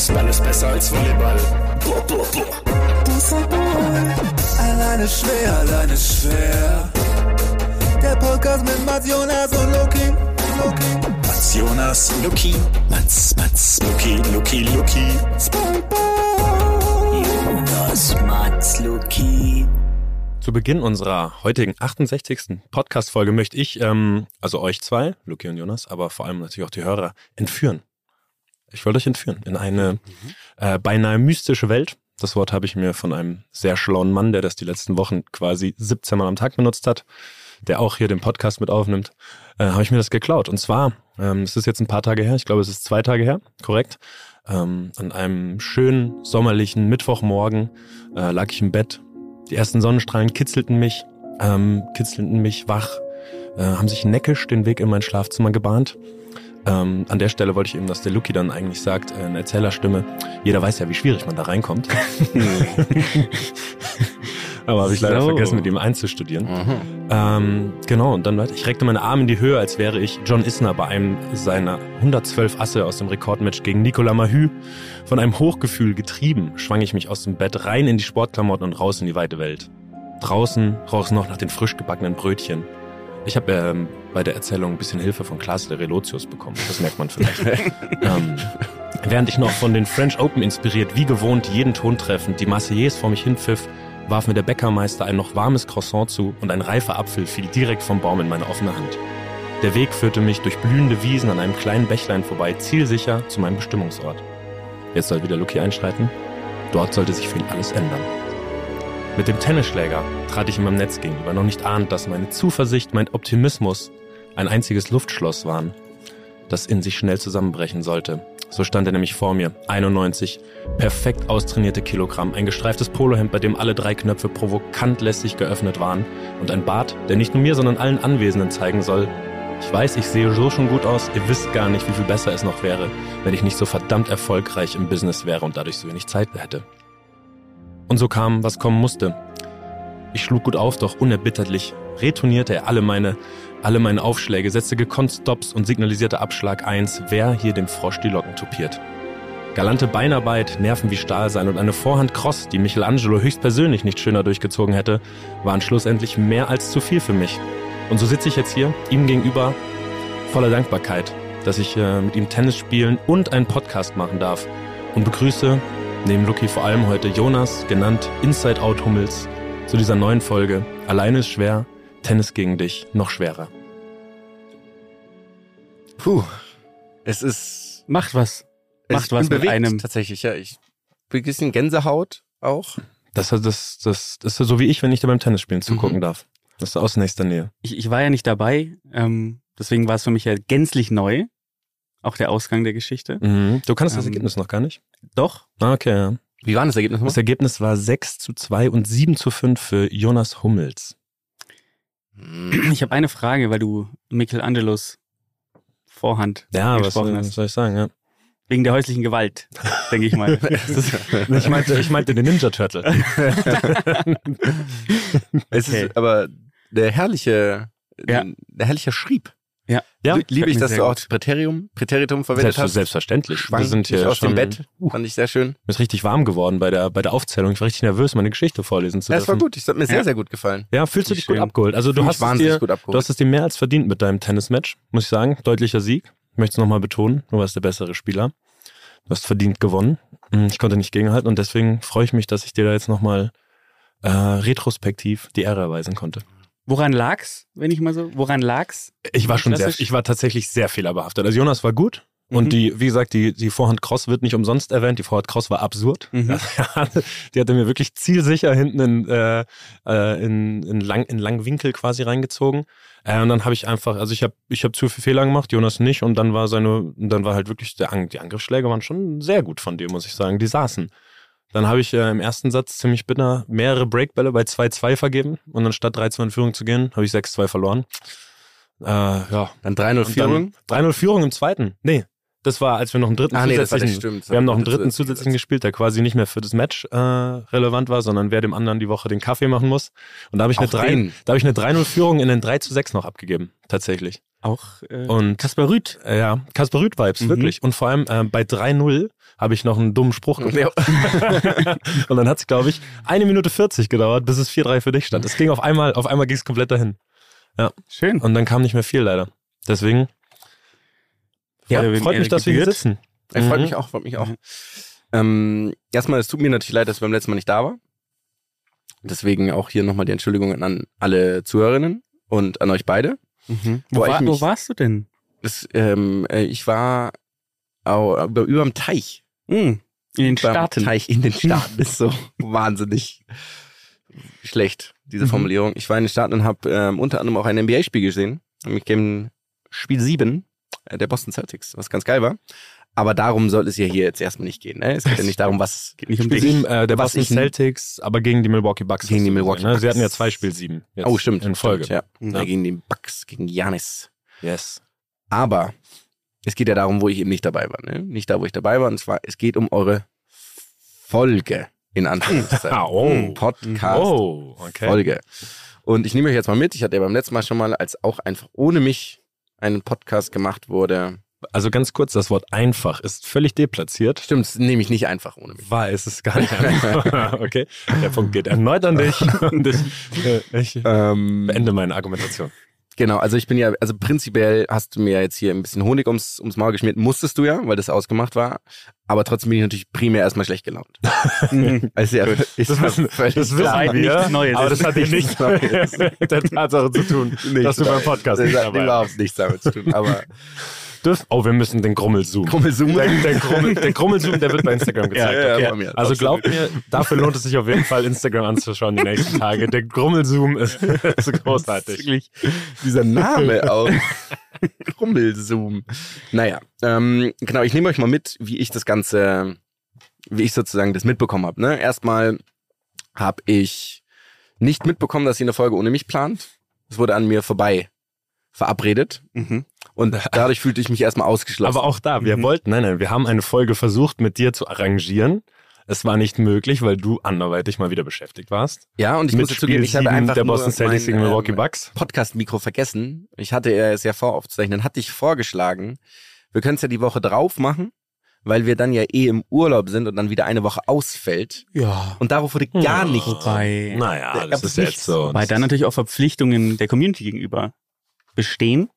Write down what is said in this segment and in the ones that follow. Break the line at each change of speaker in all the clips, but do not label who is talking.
Fußball ist besser als Volleyball. Boah, boah, boah.
Alleine schwer, alleine schwer. Der Podcast mit Mats Jonas und Loki. Loki.
Mats Jonas, Luki. Mats, Mats, Luki, Luki, Luki.
Spongebob.
Jonas, Mats, Luki.
Zu Beginn unserer heutigen 68. Podcast-Folge möchte ich, ähm, also euch zwei, Luki und Jonas, aber vor allem natürlich auch die Hörer, entführen. Ich wollte euch entführen in eine äh, beinahe mystische Welt. Das Wort habe ich mir von einem sehr schlauen Mann, der das die letzten Wochen quasi 17 Mal am Tag benutzt hat, der auch hier den Podcast mit aufnimmt, äh, habe ich mir das geklaut. Und zwar, ähm, es ist jetzt ein paar Tage her, ich glaube, es ist zwei Tage her, korrekt. Ähm, an einem schönen sommerlichen Mittwochmorgen äh, lag ich im Bett. Die ersten Sonnenstrahlen kitzelten mich, ähm, kitzelten mich wach, äh, haben sich neckisch den Weg in mein Schlafzimmer gebahnt. Ähm, an der Stelle wollte ich eben, dass der Luki dann eigentlich sagt, äh, in Erzählerstimme, jeder weiß ja, wie schwierig man da reinkommt. Aber habe ich leider
So.
vergessen, mit ihm einzustudieren. Ähm, genau, und dann, Leute, ich reckte meine Arme in die Höhe, als wäre ich John Isner bei einem seiner 112 Asse aus dem Rekordmatch gegen Nicolas Mahü. Von einem Hochgefühl getrieben, schwang ich mich aus dem Bett rein in die Sportklamotten und raus in die weite Welt. Draußen roch es noch nach den frisch gebackenen Brötchen. Ich habe ähm, bei der Erzählung ein bisschen Hilfe von Klaas de Relotius bekommen. Das merkt man vielleicht. ähm, während ich noch von den French Open inspiriert, wie gewohnt, jeden Ton treffend, die Marseillaise vor mich hinpfiff, warf mir der Bäckermeister ein noch warmes Croissant zu und ein reifer Apfel fiel direkt vom Baum in meine offene Hand. Der Weg führte mich durch blühende Wiesen an einem kleinen Bächlein vorbei, zielsicher zu meinem Bestimmungsort. Jetzt soll wieder Lucky einschreiten. Dort sollte sich für ihn alles ändern. Mit dem Tennisschläger trat ich ihm am Netz gegenüber, noch nicht ahnt, dass meine Zuversicht, mein Optimismus ein einziges Luftschloss waren, das in sich schnell zusammenbrechen sollte. So stand er nämlich vor mir, 91, perfekt austrainierte Kilogramm, ein gestreiftes Polohemd, bei dem alle drei Knöpfe provokant lässig geöffnet waren und ein Bart, der nicht nur mir, sondern allen Anwesenden zeigen soll, ich weiß, ich sehe so schon gut aus, ihr wisst gar nicht, wie viel besser es noch wäre, wenn ich nicht so verdammt erfolgreich im Business wäre und dadurch so wenig Zeit hätte. Und so kam, was kommen musste. Ich schlug gut auf, doch unerbitterlich retournierte er alle meine, alle meine Aufschläge, setzte gekonnt Stops und signalisierte Abschlag 1, wer hier dem Frosch die Locken tupiert. Galante Beinarbeit, Nerven wie Stahl sein und eine Vorhand Cross, die Michelangelo höchstpersönlich nicht schöner durchgezogen hätte, waren schlussendlich mehr als zu viel für mich. Und so sitze ich jetzt hier, ihm gegenüber, voller Dankbarkeit, dass ich äh, mit ihm Tennis spielen und einen Podcast machen darf. Und begrüße neben Lucky vor allem heute Jonas, genannt Inside Out Hummels, zu dieser neuen Folge. Alleine ist schwer, Tennis gegen dich noch schwerer.
Puh. Es ist.
Macht was.
es
Macht was
bin
mit
bewegt,
einem.
Tatsächlich, ja. Ich bin ein bisschen Gänsehaut auch.
Das, das, das, das ist so wie ich, wenn ich dir beim Tennisspielen zugucken
Mhm.
darf. Das ist aus nächster Nähe.
Ich, ich war ja nicht dabei, ähm, deswegen war es für mich ja gänzlich neu. Auch der Ausgang der Geschichte.
Mhm. Du kannst das
Ähm,
Ergebnis noch gar nicht?
Doch,
Ah, okay, ja.
Wie war das Ergebnis?
Das Ergebnis war 6 zu 2 und 7 zu 5 für Jonas Hummels.
Ich habe eine Frage, weil du Michelangelos Vorhand
Ja, was
gesprochen
soll, was
hast.
soll ich sagen? Ja.
Wegen der häuslichen Gewalt, denke ich mal.
Ich, meinte, ich meinte den Ninja Turtle.
Es
Okay.
ist aber der herrliche,
Ja.
der herrliche Schrieb.
Ja,
Ja,
Liebe ich, dass
sehr
du auch
gut.
das Präterium, Präteritum verwendet
Selbst,
hast.
selbstverständlich.
Schwang
Wir sind hier
aus dem Bett. Fand ich sehr schön.
Mir ist richtig warm geworden bei der, bei der Aufzählung. Ich war richtig nervös, meine Geschichte vorlesen zu
Ja, es war
dürfen.
gut. Es hat mir sehr,
Ja.
sehr gut gefallen.
Ja, fühlst du dich gut
schön.
abgeholt? Also du hast, dir,
gut abgeholt.
du hast es dir mehr als verdient mit deinem Tennismatch, muss ich sagen. Deutlicher Sieg. Ich möchte es nochmal betonen. Du warst der bessere Spieler. Du hast verdient gewonnen. Hm, Ich konnte nicht gegenhalten und deswegen freue ich mich, dass ich dir da jetzt nochmal äh, retrospektiv die Ehre erweisen konnte.
Woran lag's, wenn ich mal so, woran lag's?
Ich war schon sehr, ich war tatsächlich sehr fehlerbehaftet. Also Jonas war gut. Und
Mhm.
die, wie gesagt, die, die Vorhand Cross wird nicht umsonst erwähnt. Die Vorhand Cross war absurd.
Mhm.
die hatte mir wirklich zielsicher hinten in, äh, äh, in, in, lang, in langen Winkel quasi reingezogen. Äh, und dann habe ich einfach, also ich habe ich hab zu viel Fehler gemacht, Jonas nicht. Und dann war seine, dann war halt wirklich, der, die Angriffsschläge waren schon sehr gut von dir, muss ich sagen. Die saßen. Dann habe ich äh, im ersten Satz ziemlich bitter mehrere Breakbälle bei 2-2 vergeben. Und anstatt 3-2 in Führung zu gehen, habe ich 6-2 verloren. Äh, ja,
Dann 3-0
und
Führung.
dann 3-0 Führung im zweiten. Nee, Das war, als wir noch einen dritten
Ah, nee,
zusätzlichen.
stimmt.
wir haben noch einen dritten zusätzlichen gespielt, der quasi nicht mehr für das Match äh, relevant war, sondern wer dem anderen die Woche den Kaffee machen muss. Und da habe ich eine
Auch
3,
den.
da habe ich eine 3-0-Führung in den 3 zu 6 noch abgegeben, tatsächlich.
Auch äh,
Und
Kaspar Rüth.
äh, ja, Kasper Rüth-Vibes,
Mhm.
wirklich. Und vor allem äh, bei 3-0 habe ich noch einen dummen Spruch gemacht.
Ja.
Und dann hat es, glaube ich, eine Minute 40 gedauert, bis es 4-3 für dich stand. Es ging auf einmal, auf einmal ging es komplett dahin.
Schön.
Und dann kam nicht mehr viel leider. Deswegen
Ja,
freut, freut mich, dass wir hier sitzen.
Er freut
Mhm.
mich auch, freut mich auch. Ähm, erstmal, es tut mir natürlich leid, dass ich beim letzten Mal nicht da war. Deswegen auch hier nochmal die Entschuldigung an alle Zuhörerinnen und an euch beide.
Mhm.
Wo
Wo, war,
mich-
wo warst du denn?
Das, ähm, äh, ich war au, über, über dem Teich.
Mhm. In den
Beim
Staaten.
Teich in den Staaten. Ist so wahnsinnig schlecht, diese
Mhm.
Formulierung. Ich war in den Staaten und habe ähm, unter anderem auch ein NBA-Spiel gesehen. Nämlich gegen Spiel 7 äh, der Boston Celtics, was ganz geil war. Aber darum soll es ja hier jetzt erstmal nicht gehen. Ne? Es geht ja nicht darum, was
Geht nicht um
Spiel. 7 äh, der
Was
Boston Celtics, aber gegen die Milwaukee Bucks.
Gegen die Milwaukee
gesehen, ne? Sie hatten ja
Bucks.
zwei Spiel 7. Jetzt
Oh, stimmt.
In Folge.
Stimmt, ja.
Mhm.
Ja. Gegen die Bucks, gegen Janis.
Yes.
Aber es geht ja darum, wo ich eben nicht dabei war. Ne? Nicht da, wo ich dabei war. Und zwar, es geht um eure Folge, in Anführungszeichen.
Ah, oh.
Podcast.
Oh, okay.
Folge. Und ich nehme euch jetzt mal mit. Ich hatte ja beim letzten Mal schon mal, als auch einfach ohne mich einen Podcast gemacht wurde.
Also ganz kurz, das Wort einfach ist völlig deplatziert.
Stimmt, das nehme ich nicht einfach ohne mich.
War es ist gar nicht einfach. okay. Der Punkt geht erneut an dich. Und ich, ich
Ähm,
beende meine Argumentation.
Genau, also ich bin ja, also prinzipiell hast du mir jetzt hier ein bisschen Honig ums, ums Maul geschmiert, musstest du ja, weil das ausgemacht war. Aber trotzdem bin ich natürlich primär erstmal schlecht gelaunt. Also ja, ist
Das wissen, das
klar.
wissen wir,
nichts Neues.
aber das hat
Nichts
nichts
Neues.
mit der Tatsache zu tun, dass du beim Podcast
das
nicht
hat
dabei
überhaupt nichts damit zu tun. Aber
Dürf- Oh, wir müssen den Grummelzoom.
Grummelzoom.
Der, der, Grummel, der Grummelzoom, der wird bei Instagram gezeigt.
Ja, ja,
okay?
mir.
Also glaubt mir, dafür lohnt es sich auf jeden Fall, Instagram anzuschauen die nächsten Tage. Der Grummelzoom ist, ist großartig.
Wirklich.
dieser Name auch. Grummelzoom. Naja, ähm, genau, ich nehme euch mal mit, wie ich das Ganze, wie ich sozusagen das mitbekommen habe. Ne? Erstmal habe ich nicht mitbekommen, dass ihr eine Folge ohne mich plant. Es wurde an mir vorbei verabredet.
Mhm.
Und dadurch fühlte ich mich erstmal ausgeschlossen.
Aber auch da, wir
Mhm.
wollten, nein, nein, wir haben eine Folge versucht, mit dir zu arrangieren. Es war nicht möglich, weil du anderweitig mal wieder beschäftigt warst.
ja, und ich
mit
muss dazu geben,
Spiel
ich habe
7
einfach
der Boston Celtics
mein,
gegen Milwaukee
ähm,
Bucks.
Podcast-Mikro vergessen. Ich hatte es ja vor aufzuzeichnen. Dann hatte ich vorgeschlagen, wir können es ja die Woche drauf machen, weil wir dann ja eh im Urlaub sind und dann wieder eine Woche ausfällt.
Ja.
Und darauf wurde gar
Ja.
nicht.
Wobei,
Naja,
Da
das ist jetzt
nichts.
so.
wobei dann natürlich auch Verpflichtungen der Community gegenüber bestehen,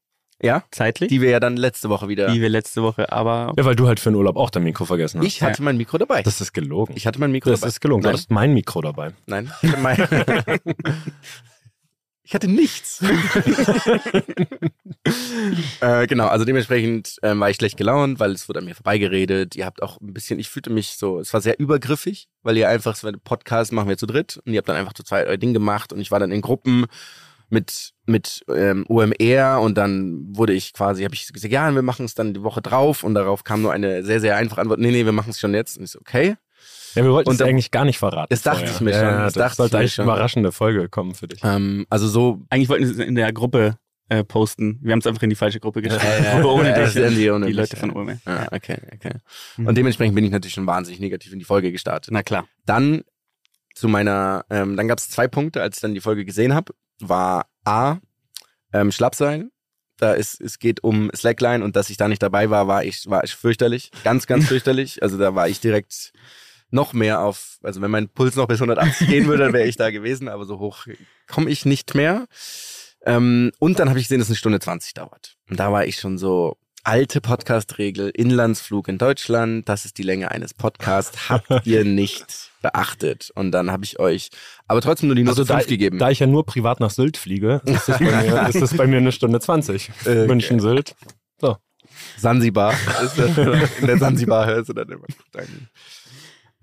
Ja,
zeitlich,
die wir ja dann letzte Woche wieder.
wie wir letzte Woche, aber
Ja, weil du halt für den Urlaub auch dein Mikro vergessen hast.
ich hatte mein Mikro dabei.
das ist gelogen.
ich hatte mein Mikro
das
dabei.
ist gelogen. Du
Nein,
hast mein Mikro dabei.
nein. Mein ich hatte nichts. äh, genau, also dementsprechend ähm, war ich schlecht gelaunt, weil es wurde an mir vorbeigeredet. Ihr habt auch ein bisschen, ich fühlte mich so, es war sehr übergriffig, weil ihr einfach, ein Podcast, machen wir zu dritt und ihr habt dann einfach zu zweit euer Ding gemacht und ich war dann in Gruppen mit mit ähm, OMR und dann wurde ich quasi, habe ich gesagt, ja, wir machen es dann die Woche drauf und darauf kam nur eine sehr, sehr einfache Antwort, nee, nee, wir machen es schon jetzt. Und ich so, okay.
Ja, wir wollten
Und
es eigentlich gar nicht verraten.
Das dachte
vorher.
ich mir schon,
Ja,
das
das,
dachte
sollte eigentlich eine überraschende Folge kommen für dich.
Ähm, also so
eigentlich wollten sie es in der Gruppe äh, posten. Wir haben es einfach in die falsche Gruppe geschrieben.
Ja, ja,
Aber ohne dich.
die ohne
die Leute
ja.
von OMR.
Ah, okay, okay.
Mhm.
Und dementsprechend bin ich natürlich schon wahnsinnig negativ in die Folge gestartet.
Na klar.
Dann zu meiner, ähm, dann gab es zwei Punkte, als ich dann die Folge gesehen habe, war A, ähm, Schlappsein. Da ist, es geht um Slackline und dass ich da nicht dabei war, war ich, war ich fürchterlich. Ganz, ganz fürchterlich. Also da war ich direkt noch mehr auf, also wenn mein Puls noch bis 180 gehen würde, dann wäre ich da gewesen, aber so hoch komme ich nicht mehr. Ähm, und dann habe ich gesehen, dass es eine Stunde 20 dauert. Und da war ich schon so, alte Podcast-Regel, Inlandsflug in Deutschland, das ist die Länge eines Podcasts, habt ihr nicht beachtet. Und dann habe ich euch aber trotzdem nur die Note
Also da,
5 gegeben.
da ich ja nur privat nach Sylt fliege, ist das bei mir, ist das bei mir eine Stunde 20.
Okay.
München, Sylt.
Sansibar. Ist das, in der Sansibar hörst du dann immer. Dann,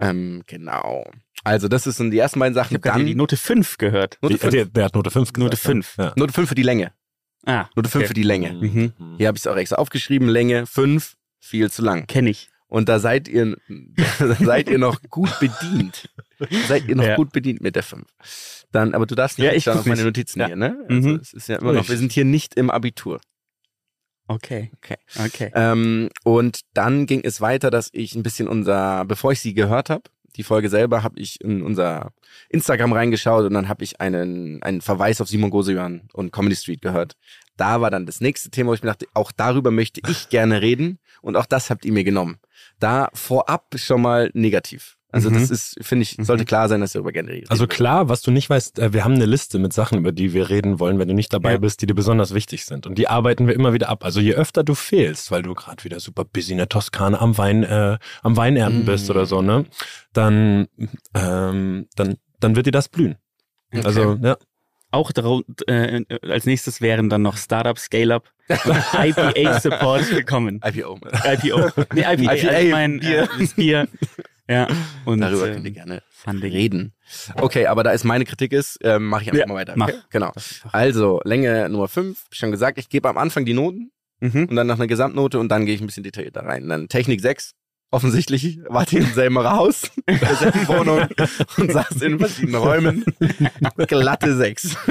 ähm, genau. Also das ist sind die ersten beiden
Ich
Sachen.
habe gerade die Note 5 gehört.
Note
Die,
5.
der, der hat Note 5 gesagt.
Note
ne?
5.
Ja.
Note 5 für die Länge.
Ah,
Note 5
okay.
für die Länge.
Mhm.
Hier habe ich es auch extra aufgeschrieben. Länge 5, viel zu lang.
Kenn ich.
Und da seid ihr, da seid ihr noch gut bedient. seid ihr noch
Ja.
gut bedient mit der 5. Dann, aber du darfst nicht
Ja, ich
auf meine. Notizen
Ja.
hier, ne? Also
Mhm.
es ist ja immer noch, wir sind hier nicht im Abitur.
Okay.
Okay.
Okay.
Ähm, und dann ging es weiter, dass ich ein bisschen unser, bevor ich sie gehört habe, die Folge selber, habe ich in unser Instagram reingeschaut und dann habe ich einen, einen Verweis auf Simon Goseuan und Comedy Street gehört. Da war dann das nächste Thema, wo ich mir dachte, auch darüber möchte ich gerne reden und auch das habt ihr mir genommen. Da vorab schon mal negativ. Also
Mhm.
das ist, finde ich, sollte klar sein, dass ihr darüber gerne redet.
Also klar, was du nicht weißt, äh, wir haben eine Liste mit Sachen, über die wir reden wollen, wenn du nicht dabei
Ja.
bist, die dir besonders wichtig sind. Und die arbeiten wir immer wieder ab. Also je öfter du fehlst, weil du gerade wieder super busy in der Toskana am Wein, äh, am Weinernten
Mm.
bist oder so, ne? Dann, ähm, dann, dann wird dir das blühen.
Okay.
Also, ja.
Auch darun- äh, als nächstes wären dann noch Startup, Scale-Up und IPA-Support gekommen.
IPO.
IPO. Nee, IPA,
IPA,
ich mein,
Bier.
Äh, das Bier. Ja. Und,
Darüber
ähm,
könnt ihr gerne
Funding.
reden. Okay, aber da es meine Kritik ist, ähm, mache ich einfach
Ja,
mal weiter.
mach.
Okay? Genau. Also, Länge Nummer 5, schon gesagt, ich gebe am Anfang die Noten
Mhm.
und dann noch eine Gesamtnote und dann gehe ich ein bisschen detaillierter rein. Dann Technik 6. Offensichtlich wart ihr im selben Haus, in derselben Wohnung und saß in verschiedenen Räumen. Glatte 6.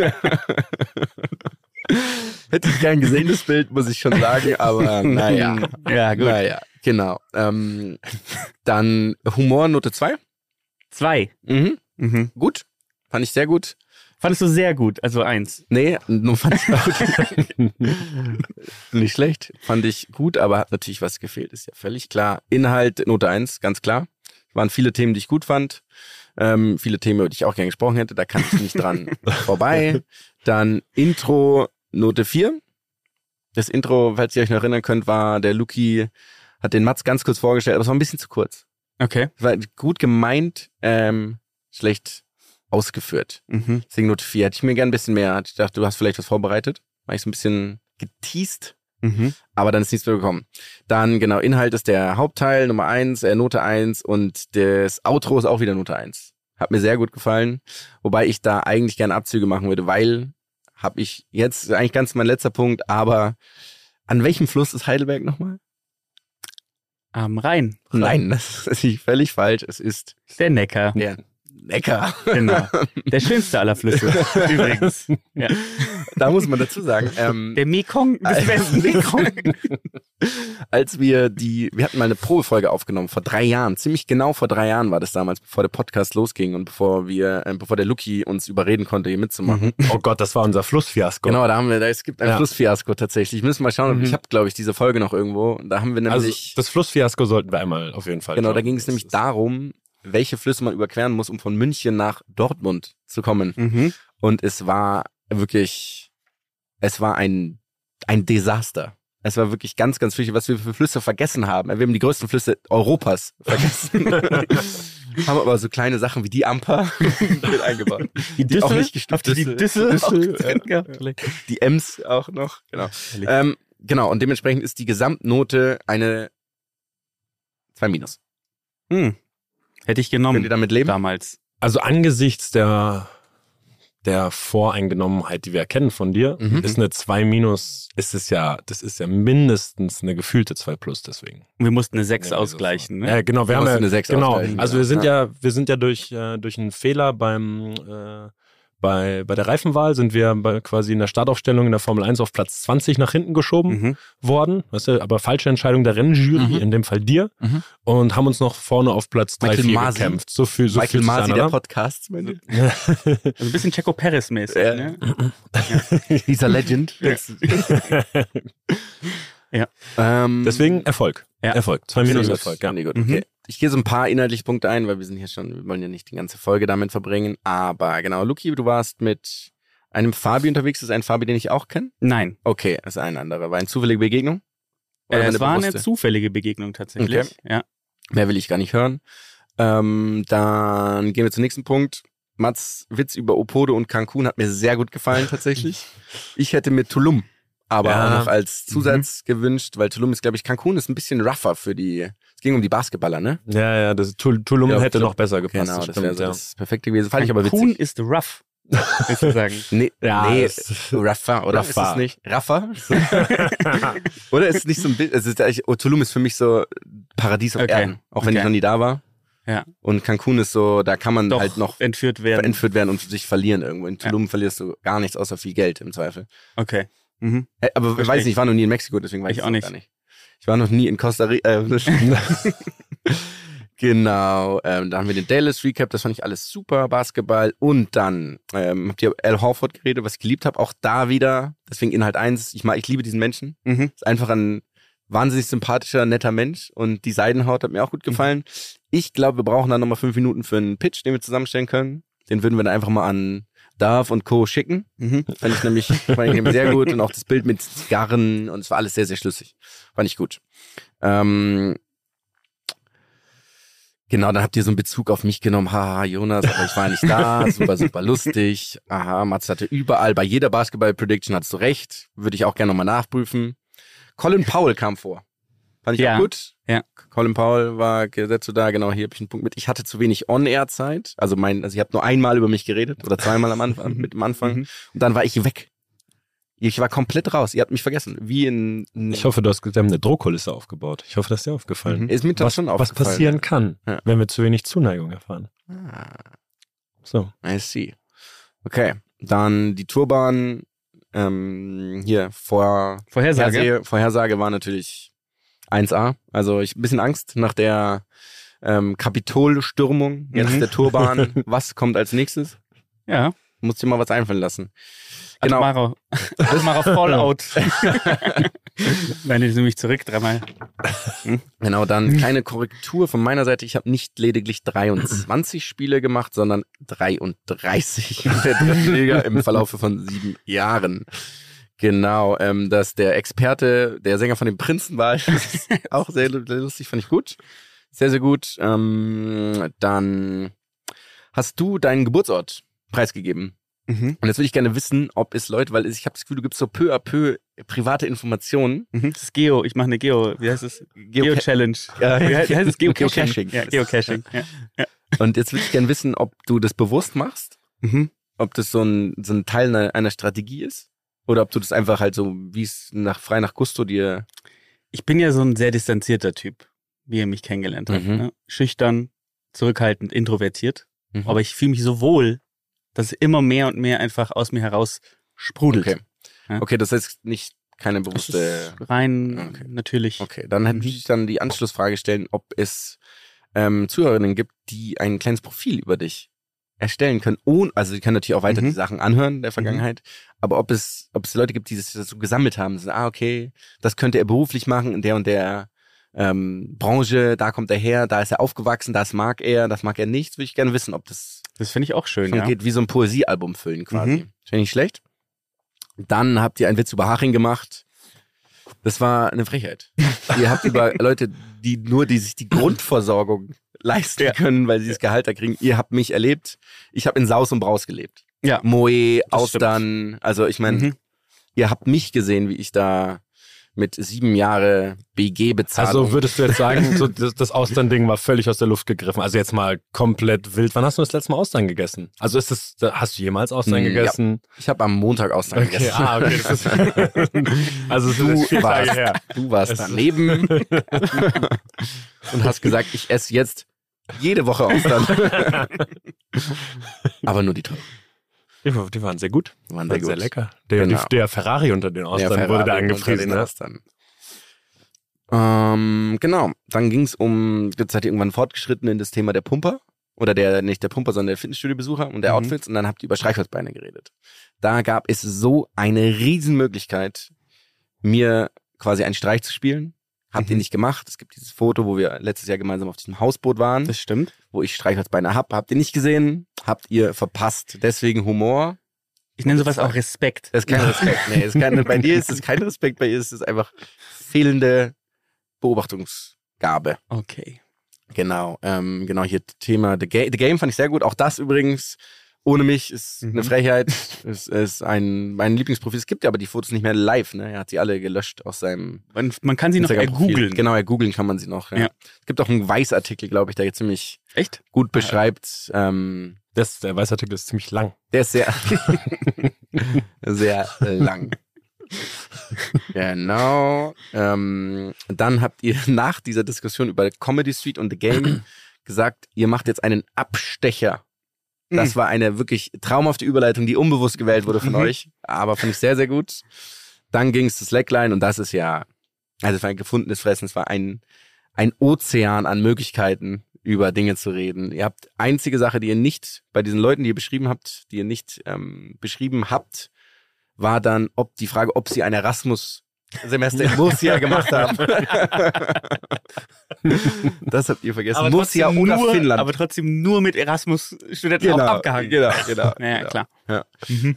Hätte ich gern gesehen, das Bild, muss ich schon sagen, aber naja.
Ja, gut.
Naja, genau. Ähm, dann Humor Note 2.
Zwei.
Mhm.
Mhm.
Gut. Fand ich sehr gut.
Fandest du sehr gut, also eins.
Nee, nur fand ich gut. Nicht schlecht. Fand ich gut, aber hat natürlich was gefehlt, ist ja völlig klar. Inhalt Note 1, ganz klar. Waren viele Themen, die ich gut fand. Ähm, viele Themen, über die ich auch gerne gesprochen hätte. Da kann ich nicht dran vorbei. Dann Intro Note 4. Das Intro, falls ihr euch noch erinnern könnt, war der Luki hat den Mats ganz kurz vorgestellt, aber es war ein bisschen zu kurz.
Okay.
War gut gemeint, ähm, schlecht ausgeführt.
Mhm.
Deswegen Note 4. Hätte ich mir gern ein bisschen mehr. Ich dachte, du hast vielleicht was vorbereitet. War ich so ein bisschen geteased,
Mhm.
aber dann ist nichts mehr gekommen. Dann, genau, Inhalt ist der Hauptteil, Nummer 1, äh, Note 1 und das Outro ist auch wieder Note 1. Hat mir sehr gut gefallen. Wobei ich da eigentlich gerne Abzüge machen würde, weil habe ich jetzt eigentlich ganz mein letzter Punkt, aber an welchem Fluss ist Heidelberg nochmal?
Am Rhein.
Nein, das ist völlig falsch. Es ist
Der Neckar.
der Neckar.
Genau. Der schönste aller Flüsse. Übrigens. Ja.
Da muss man dazu sagen, ähm,
Der Mekong des Westens. Mekong.
als wir die, wir hatten mal eine Probefolge aufgenommen vor drei Jahren, ziemlich genau vor drei Jahren war das damals, bevor der Podcast losging und bevor wir, äh, bevor der Lucky uns überreden konnte, hier mitzumachen.
Oh Gott, das war unser Flussfiasko.
Genau, da haben wir, da, es gibt ein
Ja.
Flussfiasko tatsächlich. Müssen wir schauen,
Mhm.
ich habe, glaube ich, diese Folge noch irgendwo. Da haben wir
Also
nämlich,
das Flussfiasko sollten wir einmal auf jeden Fall.
genau, da
schauen.
ging es nämlich darum, welche Flüsse man überqueren muss, um von München nach Dortmund zu kommen.
Mhm.
Und es war wirklich, es war ein, ein Desaster. Es war wirklich ganz, ganz wichtig, was wir für Flüsse vergessen haben. Wir haben die größten Flüsse Europas vergessen. haben aber so kleine Sachen wie die Amper mit eingebaut.
Die
Die auch
Düssel?
nicht gestoppt.
Habt ihr die Düssel auch
Düssel, ja.
gehabt?
Die Ems auch noch. Genau. Ähm, genau. Und dementsprechend ist die Gesamtnote eine 2 minus.
Hm. Hätte ich
Könnt
genommen
ihr damit leben?
damals.
Also angesichts der, der Voreingenommenheit, die wir erkennen von dir,
Mhm.
ist eine 2 minus, ist es ja, das ist ja mindestens eine gefühlte 2 plus deswegen.
Wir mussten eine 6
Ja,
ausgleichen. Ne?
Ja, genau, wir
Du
haben ja,
eine sechs
genau,
ausgleichen,
also wir sind
Ja.
ja, wir sind ja durch, äh, durch einen Fehler beim, äh, bei, bei der Reifenwahl sind wir bei, quasi in der Startaufstellung in der Formel 1 auf Platz 20 nach hinten geschoben
Mhm.
worden. Weißt du, aber falsche Entscheidung der Rennjury,
Mhm.
in dem Fall dir.
Mhm.
Und haben uns noch vorne auf Platz 3,
Michael
4
Masi.
gekämpft. So viel, so
Michael
sich's
Masi
an,
der? Podcasts, meine.
Also ein bisschen Checo Perez-mäßig.
Ja.
Ne?
Dieser Legend.
Ja.
Ähm,
Deswegen Erfolg.
Ja.
Erfolg. Zwei Minus Erfolg, ja.
Nee, gut,
Mhm.
okay. Ich gehe so ein paar inhaltliche Punkte ein, weil wir sind hier schon, wir wollen ja nicht die ganze Folge damit verbringen. Aber genau, Luki, du warst mit einem Fabi unterwegs. Das ist ein Fabi, den ich auch kenne.
Nein.
Okay, das ist ein anderer. War eine zufällige Begegnung? Oder
Äh,
eine
es war eine
bewusste?
zufällige Begegnung tatsächlich.
Okay.
Ja.
Mehr will ich gar nicht hören. Ähm, dann gehen wir zum nächsten Punkt. Mats Witz über Opode und Cancun hat mir sehr gut gefallen tatsächlich. Ich hätte mir Tulum aber
Ja.
auch noch als
Mhm.
Zusatz gewünscht, weil Tulum ist, glaube ich, Cancun ist ein bisschen rougher für die. Es ging um die Basketballer, ne?
Ja, ja, das Tul Tulum
Ja,
hätte
so-
noch besser gepasst.
Genau, das wäre so
ja.
das Perfekte gewesen. Fand ich aber witzig.
ist rough. Willst du sagen?
Nee,
Ja,
nee, Rafa, oder? Ist
Rafa.
es nicht? Rafa? oder ist es nicht so ein Bild, ist eigentlich, oh, Tulum ist für mich so Paradies auf
Okay.
Erden, auch wenn
Okay.
ich noch nie da war.
Ja.
Und Cancun ist so, da kann man
Doch
halt noch
entführt werden.
entführt werden und sich verlieren irgendwo. In Tulum verlierst du gar nichts außer viel Geld im Zweifel.
Okay. Mhm.
Äh, Aber ich
Versteh
weiß
ich.
nicht, ich war noch nie in Mexiko, deswegen weiß
Ich
ich
auch nicht.
gar nicht. Ich war noch nie in Costa Rica. Äh, genau, ähm, da haben wir den Dallas Recap, das fand ich alles super, Basketball. Und dann ähm, habt ihr Al Horford geredet, was ich geliebt habe. Auch da wieder, deswegen Inhalt 1, ich, mag, ich liebe diesen Menschen.
Mhm.
Ist einfach ein wahnsinnig sympathischer, netter Mensch. Und die Seidenhaut hat mir auch gut gefallen. Ich glaube, wir brauchen dann nochmal fünf Minuten für einen Pitch, den wir zusammenstellen können. Den würden wir dann einfach mal an Darf und Co. schicken.
Mhm.
Fand ich nämlich, fand ich sehr gut. Und auch das Bild mit Zigarren und es war alles sehr, sehr schlüssig. Fand ich gut. Ähm, genau, dann habt ihr so einen Bezug auf mich genommen. Haha, Jonas, aber ich war nicht da. Super, super lustig. Aha, Mats hatte überall, bei jeder Basketball-Prediction hattest du recht. Würde ich auch gerne nochmal nachprüfen. Colin Powell kam vor. Fand ich
Ja.
auch gut.
Ja.
Colin Powell war gesetzt so da, genau, hier habe ich einen Punkt mit. Ich hatte zu wenig On-Air-Zeit. Also mein, also ich habe nur einmal über mich geredet oder zweimal am Anfang, mit dem Anfang.
Mhm.
Und dann war ich weg. Ich war komplett raus. Ihr habt mich vergessen. Wie in. in
Ich hoffe, du hast wir haben eine Drohkulisse aufgebaut. Ich hoffe, das ist dir aufgefallen.
ist mir das
Was,
schon
was
aufgefallen.
passieren kann,
Ja.
wenn wir zu wenig Zuneigung erfahren.
Ah,
So.
I see. Okay. Dann die Tourbahn. Ähm, hier, vor.
Vorhersage.
Vorhersage war natürlich 1A. Also ich ein bisschen Angst nach der ähm, Kapitolstürmung jetzt
Mhm.
der Turban. was kommt als nächstes?
Ja.
Muss dir mal was einfallen lassen. Genau.
Atomarer, Atomarer Fallout. Wenn ich nämlich zurück dreimal.
Genau, dann kleine Korrektur von meiner Seite. Ich habe nicht lediglich 23 Spiele gemacht, sondern 33 in der dritten Liga im Verlaufe von sieben Jahren. Genau, ähm, dass der Experte, der Sänger von den Prinzen war, ist auch sehr, sehr lustig, fand ich gut. Sehr, sehr gut. Ähm, dann hast du deinen Geburtsort preisgegeben.
Mhm.
Und jetzt würde ich gerne wissen, ob es Leute, weil ich habe das Gefühl, du gibst so peu à peu private Informationen.
Mhm. Das ist Geo. Ich mache eine Geo. Wie heißt es? Geo-Challenge.
Ja,
Wie heißt es? Geocaching.
Geocaching.
Ja, Geocaching. Ja.
Und jetzt würde ich gerne wissen, ob du das bewusst machst,
Mhm.
ob das so ein, so ein Teil einer, einer Strategie ist oder ob du das einfach halt so, wie es nach frei nach Gusto dir.
Ich bin ja so ein sehr distanzierter Typ, wie ihr mich kennengelernt habt.
Mhm.
Ne? Schüchtern, zurückhaltend, introvertiert.
Mhm.
Aber ich fühle mich so wohl, dass es immer mehr und mehr einfach aus mir heraus sprudelt.
Okay.
Ja.
Okay, das heißt nicht keine bewusste.
rein
Okay.
natürlich.
Okay, dann hätte ich dann die Anschlussfrage stellen, ob es ähm, Zuhörerinnen gibt, die ein kleines Profil über dich erstellen können. Ohne, also sie können natürlich auch weiter
Mhm.
die Sachen anhören der Vergangenheit, aber ob es, ob es Leute gibt, die das so gesammelt haben, so, ah, okay, das könnte er beruflich machen in der und der ähm, Branche, da kommt er her, da ist er aufgewachsen, das mag er, das mag er nicht, würde ich gerne wissen, ob das
Das finde ich auch schön, ja.
geht wie so ein Poesiealbum füllen quasi.
Mhm.
Finde ich schlecht. Dann habt ihr einen Witz über Haching gemacht. Das war eine Frechheit. ihr habt über Leute, die nur die sich die Grundversorgung leisten
Ja.
können, weil sie das Gehalt da kriegen. Ihr habt mich erlebt. Ich habe in Saus und Braus gelebt.
Ja.
Moe,
Das
Austern. Also ich meine,
Mhm.
ihr habt mich gesehen, wie ich da mit sieben Jahre BG bezahlt.
Also würdest du jetzt sagen, so das, das Austern-Ding war völlig aus der Luft gegriffen. Also jetzt mal komplett wild. Wann hast du das letzte Mal Austern gegessen? Also ist das, hast du jemals Austern
ja.
gegessen?
ich habe am Montag Austern
Okay,
gegessen.
ah, okay. Das ist, also ist vier
warst,
her.
du warst
Es-
daneben und hast gesagt, ich esse jetzt jede Woche Austern. Aber nur die teuren.
Die, die waren sehr gut.
Waren
Waren
sehr
sehr
gut.
lecker. Der,
Genau.
die, der Ferrari unter den Austern wurde da angepriesen.
den
Ne?
Ähm, genau. Dann ging es um, jetzt seid ihr irgendwann fortgeschritten in das Thema der Pumper. Oder der, nicht der Pumper, sondern der Fitnessstudio-Besucher und der
Mhm.
Outfits. Und dann habt ihr über Streichholzbeine geredet. Da gab es so eine Riesenmöglichkeit, mir quasi einen Streich zu spielen. Habt ihr
Mhm.
nicht gemacht. Es gibt dieses Foto, wo wir letztes Jahr gemeinsam auf diesem Hausboot waren,
Das stimmt.
wo ich Streichholzbeine hab. Habt ihr nicht gesehen? Habt ihr verpasst. Deswegen Humor.
Ich nenne sowas auch Respekt.
Das ist kein Respekt. Nee, ist kein, bei dir ist es kein Respekt, bei dir ist es einfach fehlende Beobachtungsgabe.
Okay.
Genau, ähm, genau hier Thema The, Ga The Game fand ich sehr gut. Auch das übrigens ohne mich ist
Mhm.
eine Frechheit. es ist ein mein Lieblingsprofil. Es gibt ja aber die Fotos nicht mehr live. Ne, er hat sie alle gelöscht aus seinem
Man, man kann sie noch
Instagram-Profil.
googeln.
Genau, ja, googeln kann man sie noch. Ja.
Ja.
Es gibt auch einen Weißartikel, glaube ich, der jetzt ziemlich
Echt?
gut beschreibt. Ähm,
Das, der Weißartikel ist ziemlich lang.
Der ist sehr, sehr lang. Genau. Ähm, dann habt ihr nach dieser Diskussion über Comedy Street und The Game gesagt, ihr macht jetzt einen Abstecher. Das war eine wirklich traumhafte Überleitung, die unbewusst gewählt wurde von
Mhm.
euch, aber fand ich sehr, sehr gut. dann ging es zu Slackline und das ist ja, also es war ein gefundenes Fressen, es war ein, ein Ozean an Möglichkeiten, über Dinge zu reden. Ihr habt einzige Sache, die ihr nicht bei diesen Leuten, die ihr beschrieben habt, die ihr nicht ähm, beschrieben habt, war dann, ob die Frage, ob sie ein Erasmus Semester in Murcia gemacht haben. das habt ihr vergessen. Murcia
trotzdem
oder
nur,
Finnland.
aber trotzdem nur mit Erasmus-Studenten auch abgehangen.
Genau, genau.
Ja,
genau.
klar.
Ja.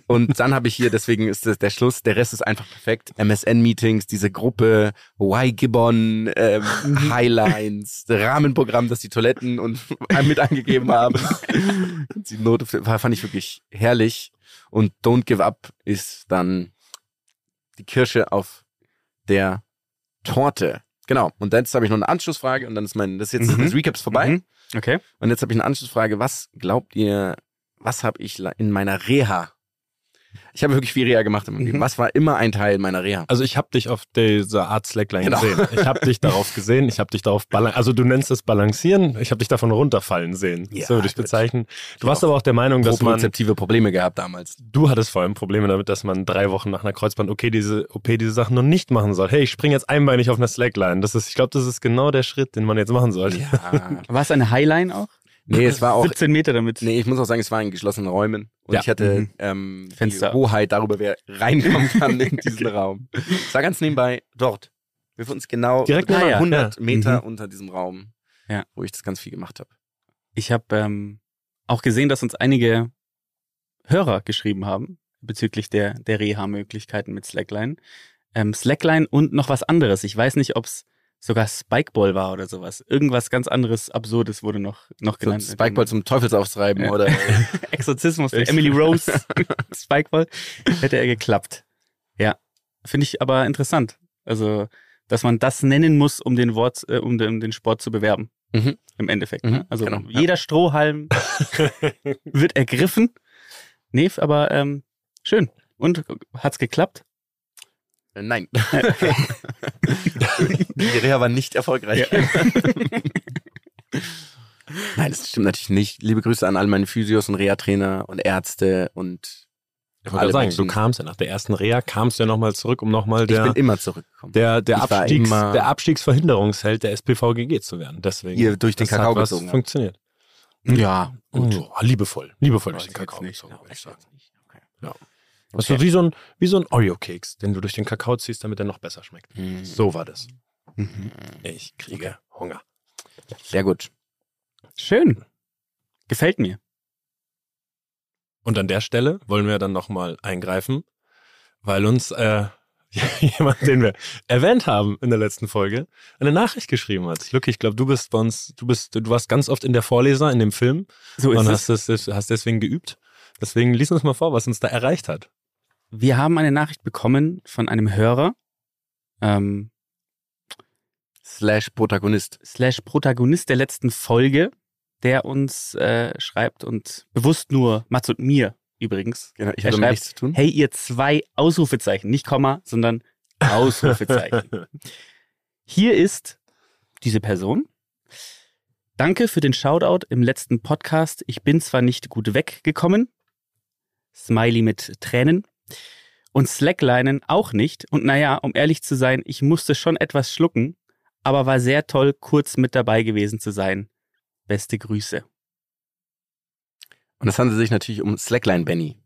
Und dann habe ich hier, deswegen ist das der Schluss, der Rest ist einfach perfekt. MSN-Meetings, diese Gruppe, Y-Gibbon, ähm, Highlines, das Rahmenprogramm, das die Toiletten und mit angegeben haben. die Note fand ich wirklich herrlich. Und Don't Give Up ist dann die Kirsche auf der Torte. Genau. Und jetzt habe ich noch eine Anschlussfrage und dann ist mein, das ist jetzt
Mhm.
das Recaps vorbei.
Mhm. Okay.
Und jetzt habe ich eine Anschlussfrage. Was glaubt ihr, was habe ich in meiner Reha? Ich habe wirklich viel Reha gemacht in meinem Leben.
Mhm.
Was war immer ein Teil meiner Reha?
Also ich habe dich auf dieser Art Slackline
Genau.
gesehen. Ich habe dich darauf gesehen. Ich habe dich darauf balancieren. Also du nennst es balancieren. Ich habe dich davon runterfallen sehen.
Ja,
so würde ich bezeichnen. Du warst aber auch der Meinung, dass man
Propriozeptive Probleme gehabt damals.
Du hattest vor allem Probleme damit, dass man drei Wochen nach einer Kreuzband-OP diese, OP diese Sachen noch nicht machen soll. Hey, ich springe jetzt einbeinig auf einer Slackline. Das ist, ich glaube, das ist genau der Schritt, den man jetzt machen sollte.
Ja.
War es eine Highline auch?
Nee, es war auch.
17 Meter damit.
Nee, ich muss auch sagen, es war in geschlossenen Räumen. Und
Ja.
ich hatte
Mhm.
ähm,
Fenster.
die Hoheit darüber, wer reinkommen kann in diesen Raum. Es war ganz nebenbei dort. Wir befinden uns genau
Direkt
genau
neben-
100
ja.
Meter
Mhm.
unter diesem Raum,
Ja.
wo ich das ganz viel gemacht habe.
Ich habe ähm, auch gesehen, dass uns einige Hörer geschrieben haben bezüglich der, der Reha-Möglichkeiten mit Slackline. Ähm, Slackline und noch was anderes. Ich weiß nicht, ob es sogar Spikeball war oder sowas. Irgendwas ganz anderes, Absurdes wurde noch, noch
So
genannt.
Spikeball zum Teufelsaufstreiben
Ja.
oder
Exorzismus für Emily Rose Spikeball hätte er geklappt. Ja, finde ich aber interessant. Also, dass man das nennen muss, um den Wort, äh, um, den, um den Sport zu bewerben.
Mhm.
Im Endeffekt.
Mhm,
Ne? Also
genau, ja.
jeder Strohhalm wird ergriffen. Nee, aber ähm, schön. Und hat's geklappt?
Nein. Die Reha war nicht erfolgreich. Nein, das stimmt natürlich nicht. Liebe Grüße an all meine Physios und Reha-Trainer und Ärzte und
Ich wollte sagen,
Menschen.
du kamst ja nach der ersten Reha, kamst ja nochmal zurück, um nochmal
ich bin
der,
immer zurückgekommen.
der, der, Abstiegs,
immer-
der Abstiegsverhinderungsheld der SPVGG zu werden. Deswegen.
Ihr durch den
das
Kakao
hat was
gezogen
funktioniert.
Ja,
Gut. Oh, liebevoll. Liebevoll durch den Kakao gezogen, würde ich sagen.
Okay.
Ja. Das ist so wie so ein, wie so ein Oreo-Keks, den du durch den Kakao ziehst, damit er noch besser schmeckt.
Mhm.
So war das.
Mhm.
Ich kriege Hunger.
Sehr gut.
Schön. Gefällt mir.
Und an der Stelle wollen wir dann nochmal eingreifen, weil uns äh, jemand, den wir erwähnt haben in der letzten Folge, eine Nachricht geschrieben hat. Lucky, ich glaube, du bist bei uns, du bist, du warst ganz oft in der Vorleser in dem Film
So ist
und
es.
hast, das, hast deswegen geübt. Deswegen lies uns mal vor, was uns da erreicht hat.
Wir haben eine Nachricht bekommen von einem Hörer, ähm,
Slash Protagonist.
slash Protagonist der letzten Folge, der uns äh, schreibt und bewusst nur Mats und mir übrigens.
Genau, ich habe damit nichts zu tun.
Hey, ihr zwei Ausrufezeichen, nicht Komma, sondern Ausrufezeichen. Hier ist diese Person. Danke für den Shoutout im letzten Podcast. Ich bin zwar nicht gut weggekommen. Smiley mit Tränen. Und Slacklinen auch nicht. Und naja, um ehrlich zu sein, ich musste schon etwas schlucken, aber war sehr toll, kurz mit dabei gewesen zu sein. Beste Grüße.
Und es handelt sich natürlich um Slackline Benny.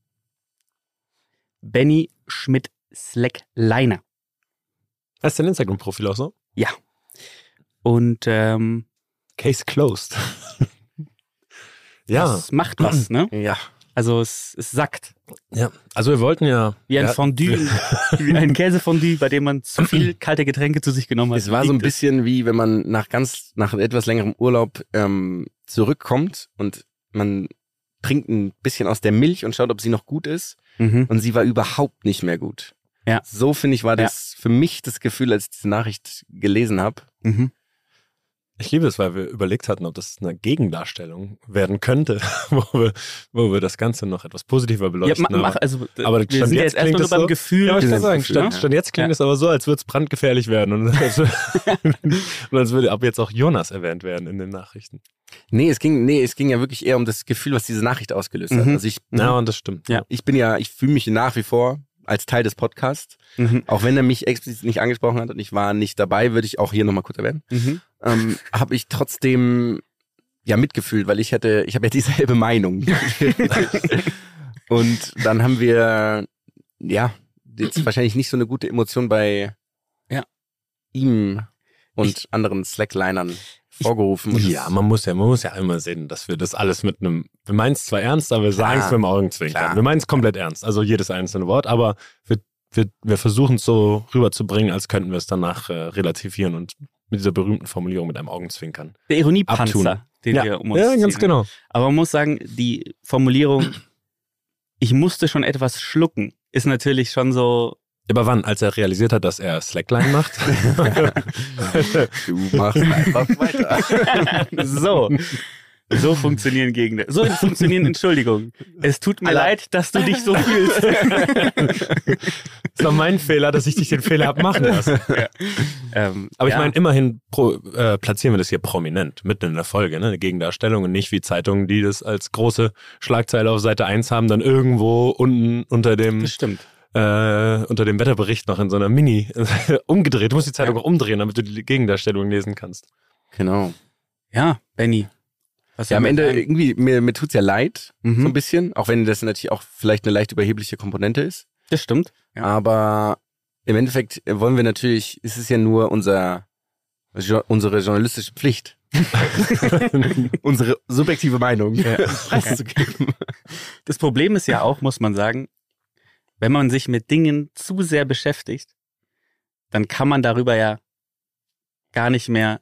Benny Schmidt Slackliner.
Hast du dein Instagram-Profil auch so?
Und ähm,
Case closed. ja,
das macht was, ne?
Ja.
Also es, es sackt.
ja. Also wir wollten ja.
Wie ein
ja,
Fondue, wie ein Käsefondue, bei dem man zu viel kalte Getränke zu sich genommen hat.
Es war so ein bisschen wie, wenn man nach ganz, nach etwas längerem Urlaub ähm, zurückkommt und man trinkt ein bisschen aus der Milch und schaut, ob sie noch gut ist.
Mhm.
Und sie war überhaupt nicht mehr gut.
Ja.
So finde ich, war das für mich das Gefühl, als ich diese Nachricht gelesen habe.
Mhm.
Ich liebe es, weil wir überlegt hatten, ob das eine Gegendarstellung werden könnte, wo wir, wo wir das Ganze noch etwas positiver
Ja,
beleuchten.
ma, mach,
aber-
also
aber
wir
stand
sind ja
jetzt
jetzt
klingt
beim
so-
Gefühl.
ja, aber ich kann sagen,
Gefühl,
stand,
ne?
stand jetzt klingt
Ja.
es aber so, als würde es brandgefährlich werden und als, würde- und als würde ab jetzt auch Jonas erwähnt werden in den Nachrichten.
Nee, es ging, nee, es ging ja wirklich eher um das Gefühl, was diese Nachricht ausgelöst hat.
Mhm.
Also ich,
Ja, und das stimmt.
Ja.
ich bin ja, ich fühle mich nach wie vor als Teil des Podcasts.
Mhm.
Auch wenn er mich explizit nicht angesprochen hat und ich war nicht dabei, würde ich auch hier nochmal kurz erwähnen.
Mhm.
Ähm, habe ich trotzdem ja mitgefühlt, weil ich hätte, ich habe ja dieselbe Meinung. und dann haben wir ja jetzt wahrscheinlich nicht so eine gute Emotion bei
Ja.
ihm und anderen Slacklinern vorgerufen. Und
Ja, man muss ja, man muss ja einmal sehen, dass wir das alles mit einem, wir meinen es zwar ernst, aber wir sagen es mit dem Augenzwinkern.
klar.
Wir meinen es komplett ernst, also jedes einzelne Wort, aber wir, wir, wir versuchen es so rüberzubringen, als könnten wir es danach äh, relativieren und mit dieser berühmten Formulierung mit einem Augenzwinkern.
Der Ironiepanzer, den
ja,
wir um uns
ja, ganz
ziehen.
genau.
Aber man muss sagen, die Formulierung, ich musste schon etwas schlucken, ist natürlich schon so,
Aber wann? Als er realisiert hat, dass er Slackline macht?
du machst einfach weiter.
so. So funktionieren Gegner. So funktionieren Entschuldigungen. Es tut mir
Alter.
leid, dass du dich so fühlst.
Das war mein Fehler, dass ich dich den Fehler hab machen lassen.
ähm,
Aber ich
ja.
meine, immerhin pro, äh, platzieren wir das hier prominent, mitten in der Folge, ne? eine Gegendarstellung und nicht wie Zeitungen, die das als große Schlagzeile auf Seite 1 haben, dann irgendwo unten unter dem,
das stimmt.
äh, unter dem Wetterbericht noch in so einer Mini umgedreht. Du musst die Zeitung auch umdrehen, damit du die Gegendarstellung lesen kannst.
Genau.
Ja, Benny. Was
Ja, am Ende
sagen?
irgendwie, mir, mir tut's ja leid,
Mhm.
so ein bisschen, auch wenn das natürlich auch vielleicht eine leicht überhebliche Komponente ist.
Das stimmt. Ja.
Aber im Endeffekt wollen wir natürlich, ist es ja nur unser, unsere journalistische Pflicht, unsere subjektive Meinung preiszugeben.
Das Problem ist ja auch, muss man sagen, wenn man sich mit Dingen zu sehr beschäftigt, dann kann man darüber ja gar nicht mehr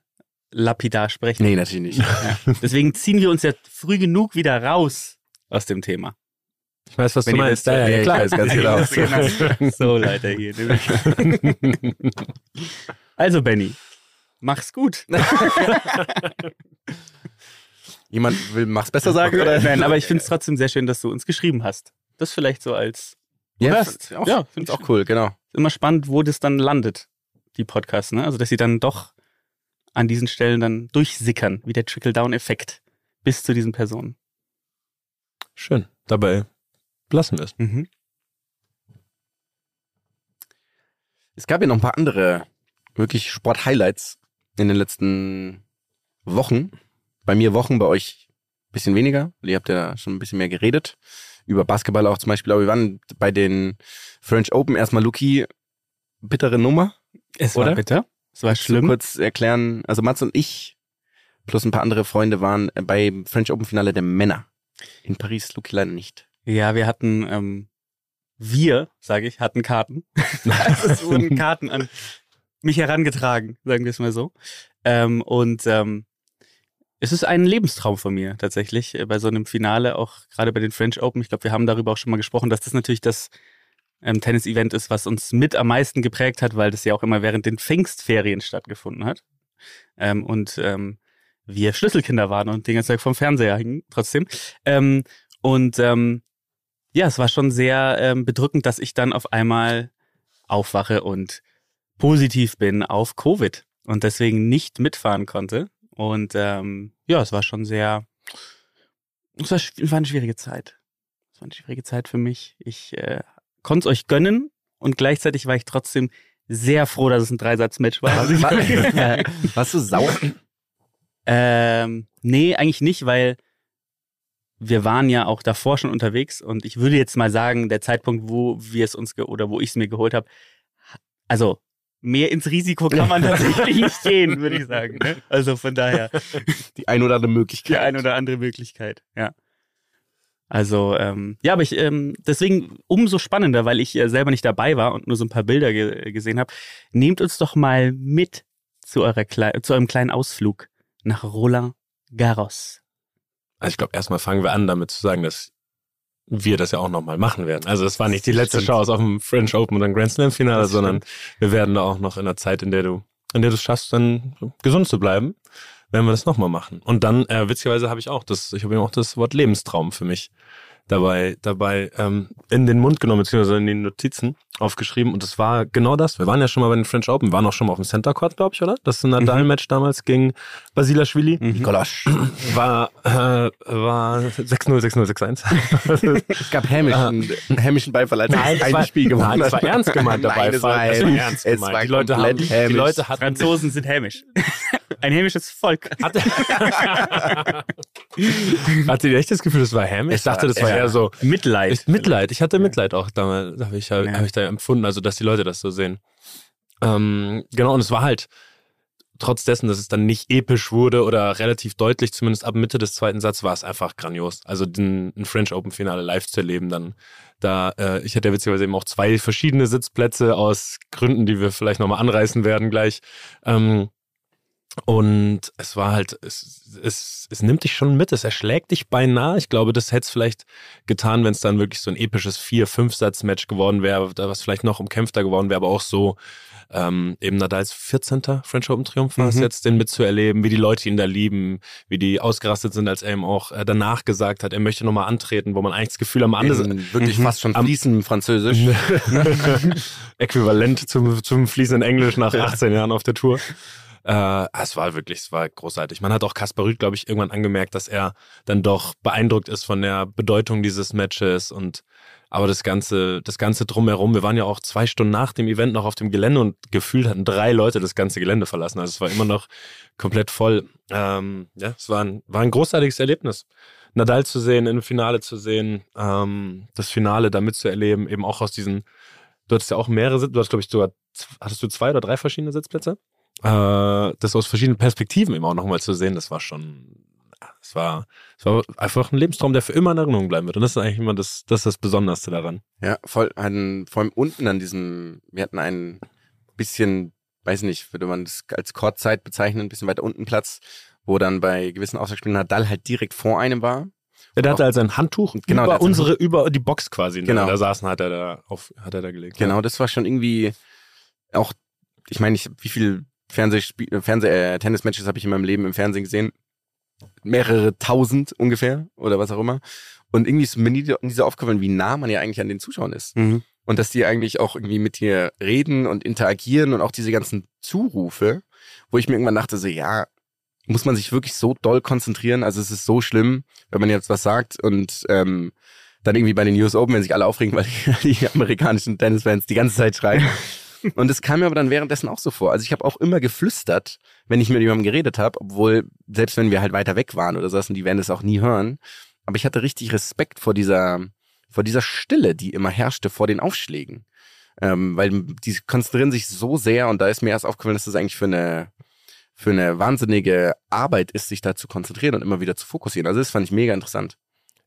lapidar sprechen.
Nee, natürlich nicht.
Ja. Deswegen ziehen wir uns ja früh genug wieder raus aus dem Thema.
Ich weiß, was
Wenn
du meinst.
das-
Ja, ja, klar.
weiß ganz genau.
So, Leute, hier. Also, Benny, mach's gut.
Jemand will, mach's besser sagen, oder?
Nein, aber ich finde es trotzdem sehr schön, dass du uns geschrieben hast. Das vielleicht so als
auch,
Ja,
ja,
find
finde
ich
auch cool, genau.
immer spannend, wo das dann landet, die Podcasts, ne? Also, dass sie dann doch an diesen Stellen dann durchsickern, wie der Trickle-Down-Effekt bis zu diesen Personen.
Schön. Dabei lassen wir es.
Mhm.
Es gab ja noch ein paar andere wirklich Sport-Highlights in den letzten Wochen. Bei mir Wochen, bei euch ein bisschen weniger. Ihr habt ja schon ein bisschen mehr geredet. Über Basketball auch zum Beispiel. Aber wir waren bei den French Open erstmal Luki. Bittere Nummer.
Es
Oder?
war bitter. Es war
So
schlimm.
kurz erklären. Also Mats und ich plus ein paar andere Freunde waren beim French Open Finale der Männer. In Paris, Luki leider nicht.
Ja, wir hatten, ähm, wir, sage ich, hatten Karten. also es wurden Karten an mich herangetragen, sagen wir es mal so. Ähm, und ähm, es ist ein Lebenstraum von mir tatsächlich, äh, bei so einem Finale, auch gerade bei den French Open. Ich glaube, wir haben darüber auch schon mal gesprochen, dass das natürlich das ähm, Tennis-Event ist, was uns mit am meisten geprägt hat, weil das ja auch immer während den Pfingstferien stattgefunden hat. Ähm, und ähm, wir Schlüsselkinder waren und den ganzen Tag vom Fernseher hingen trotzdem. Ähm, und ähm, ja, es war schon sehr ähm, bedrückend, dass ich dann auf einmal aufwache und positiv bin auf Covid und deswegen nicht mitfahren konnte. Und ähm, ja, es war schon sehr, es war, war eine schwierige Zeit. Es war eine schwierige Zeit für mich. Ich äh, konnte es euch gönnen und gleichzeitig war ich trotzdem sehr froh, dass es ein Dreisatzmatch war. Also Ja.
Warst du sauer?
Ähm, nee, eigentlich nicht, weil wir waren ja auch davor schon unterwegs und ich würde jetzt mal sagen, der Zeitpunkt, wo wir es uns oder wo ich es mir geholt habe, also mehr ins Risiko kann man tatsächlich nicht gehen, würde ich sagen. Ne? Also von daher
Die ein oder andere Möglichkeit.
die eine oder andere Möglichkeit, ja. Also, ähm, ja, aber ich, ähm, deswegen umso spannender, weil ich äh, selber nicht dabei war und nur so ein paar Bilder ge gesehen habe. Nehmt uns doch mal mit zu, eurer Klei zu eurem kleinen Ausflug nach Roland Garros.
Also ich glaube, erstmal fangen wir an, damit zu sagen, dass wir das ja auch nochmal machen werden. Also es war nicht die letzte
Stimmt.
Chance auf dem French Open oder ein Grand Slam Finale, sondern wir werden da auch noch in der Zeit, in der du, in der du es schaffst, dann gesund zu bleiben, werden wir das nochmal machen. Und dann, äh, witzigerweise habe ich auch das, ich habe eben auch das Wort Lebenstraum für mich dabei, dabei ähm, in den Mund genommen, beziehungsweise in den Notizen aufgeschrieben. Und das war genau das. Wir waren ja schon mal bei den French Open, waren auch schon mal auf dem Center Court, glaube ich, oder? Das Nadal-Match damals gegen Basilashvili.
Nikolasch.
War, äh, war 6-0, 6-0, 6-1.
Es gab hämischen, hämischen Beifall, als
Nein, das
ein
war,
Spiel gewonnen
nein, das
hat.
war ernst gemeint dabei.
Nein, es war
das war ernst
Es
gemeint.
war
die Leute haben, die. Leute hatten,
Franzosen sind hämisch. Ein hämisches Volk.
hatte, hatte ihr echt das Gefühl, das war hämisch? Ich dachte, das war
ja.
eher so
Mitleid.
ich, Mitleid. Ich hatte Mitleid auch damals, habe ich, hab,
Ja.
hab ich da empfunden, also dass die Leute das so sehen. Ähm, genau, und es war halt trotz dessen, dass es dann nicht episch wurde oder relativ deutlich, zumindest ab Mitte des zweiten Satzes, war es einfach grandios. Also den, ein French Open Finale live zu erleben, dann da, äh, ich hatte ja witzigerweise eben auch zwei verschiedene Sitzplätze aus Gründen, die wir vielleicht nochmal anreißen werden gleich. Ähm, und es war halt, es, es, es nimmt dich schon mit, es erschlägt dich beinahe. Ich glaube, das hätte es vielleicht getan, wenn es dann wirklich so ein episches Vier-Fünf-Satz-Match geworden wäre, was vielleicht noch umkämpfter geworden wäre, aber auch so ähm, eben Nadals 14. French Open Triumph war es
Mhm.
jetzt, den mitzuerleben, wie die Leute ihn da lieben, wie die ausgerastet sind, als er ihm auch äh, danach gesagt hat, er möchte nochmal antreten, wo man eigentlich das Gefühl am anderen
wirklich
Mhm.
fast schon
Am-
fließend Französisch.
Äquivalent zum, zum fließenden Englisch nach 18 Jahren auf der Tour. Äh, es war wirklich, es war großartig. Man hat auch Kaspar Rüth, glaube ich, irgendwann angemerkt, dass er dann doch beeindruckt ist von der Bedeutung dieses Matches und aber das ganze, das ganze drumherum. Wir waren ja auch zwei Stunden nach dem Event noch auf dem Gelände und gefühlt hatten drei Leute das ganze Gelände verlassen. Also es war immer noch komplett voll. Ähm, ja, es war ein, war ein großartiges Erlebnis. Nadal zu sehen, im Finale zu sehen, ähm, das Finale da mitzuerleben, eben auch aus diesen Du hattest ja auch mehrere du hast, glaube ich, sogar, hattest du zwei oder drei verschiedene Sitzplätze? Äh, das aus verschiedenen Perspektiven eben auch nochmal zu sehen, das war schon, es war, es war einfach ein Lebenstraum, der für immer in Erinnerung bleiben wird. Und das ist eigentlich immer das, das, ist das Besonderste daran.
Ja, voll, ein, vor allem unten an diesem, wir hatten ein bisschen, weiß nicht, würde man das als Courtzeit bezeichnen, ein bisschen weiter unten Platz, wo dann bei gewissen Aufschlagspielen Nadal halt direkt vor einem war.
Ja, der hatte halt sein Handtuch
Genau,
über unsere, über die Box quasi, ne?
Genau.
da saßen, hat er da auf, hat er da gelegt.
Genau, das war schon irgendwie auch, ich meine, ich, wie viel Fernsehspiel, äh, Fernseh, äh, Tennismatches habe ich in meinem Leben im Fernsehen gesehen? Mehrere tausend ungefähr oder was auch immer. Und irgendwie ist mir nie, so aufgefallen, wie nah man ja eigentlich an den Zuschauern ist.
Mhm.
Und dass die eigentlich auch irgendwie mit dir reden und interagieren und auch diese ganzen Zurufe, wo ich mir irgendwann dachte, so, ja, muss man sich wirklich so doll konzentrieren? Also es ist so schlimm, wenn man jetzt was sagt und ähm, dann irgendwie bei den US Open, wenn sich alle aufregen, weil die, die amerikanischen Tennisfans die ganze Zeit schreien. Und es kam mir aber dann währenddessen auch so vor. Also ich habe auch immer geflüstert, wenn ich mit jemandem geredet habe, obwohl, selbst wenn wir halt weiter weg waren oder und die werden es auch nie hören. Aber ich hatte richtig Respekt vor dieser, vor dieser Stille, die immer herrschte vor den Aufschlägen. Ähm, weil die konzentrieren sich so sehr und da ist mir erst aufgefallen, dass das eigentlich für eine, für eine wahnsinnige Arbeit ist, sich da zu konzentrieren und immer wieder zu fokussieren. Also das fand ich mega interessant.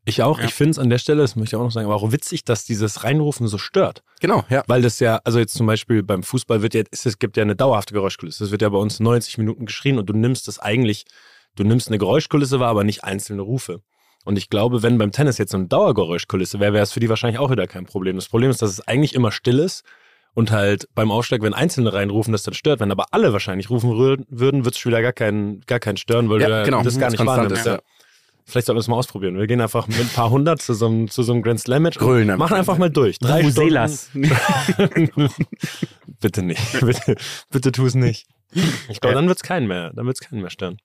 Ich auch.
Ja.
Ich finde es an der Stelle, das möchte ich auch noch sagen, aber auch witzig, dass dieses Reinrufen so stört.
Genau, ja.
Weil das ja, also jetzt zum Beispiel beim Fußball wird ja, es gibt ja eine dauerhafte Geräuschkulisse. Es wird ja bei uns 90 Minuten geschrien und du nimmst das eigentlich, du nimmst eine Geräuschkulisse wahr, aber nicht einzelne Rufe. Und ich glaube, wenn beim Tennis jetzt so eine Dauergeräuschkulisse wäre, wäre es für die wahrscheinlich auch wieder kein Problem. Das Problem ist, dass es eigentlich immer still ist und halt beim Aufschlag, wenn Einzelne reinrufen, das dann stört. Wenn aber alle wahrscheinlich rufen würden, wird es schon wieder gar keinen, gar keinen stören, weil
Ja,
du
genau.
das gar
Das
nicht wahrnimmst.
ist,
Ja. Vielleicht sollten wir es mal ausprobieren. Wir gehen einfach mit ein paar hundert zu so einem, zu so einem Grand Slam Match.
Grölen einfach.
Machen einfach mal durch. Drei
Vuvuzelas.
bitte nicht. Bitte, bitte tu es nicht. Ich glaube, dann wird es keinen mehr. Dann wird es keinen mehr stören.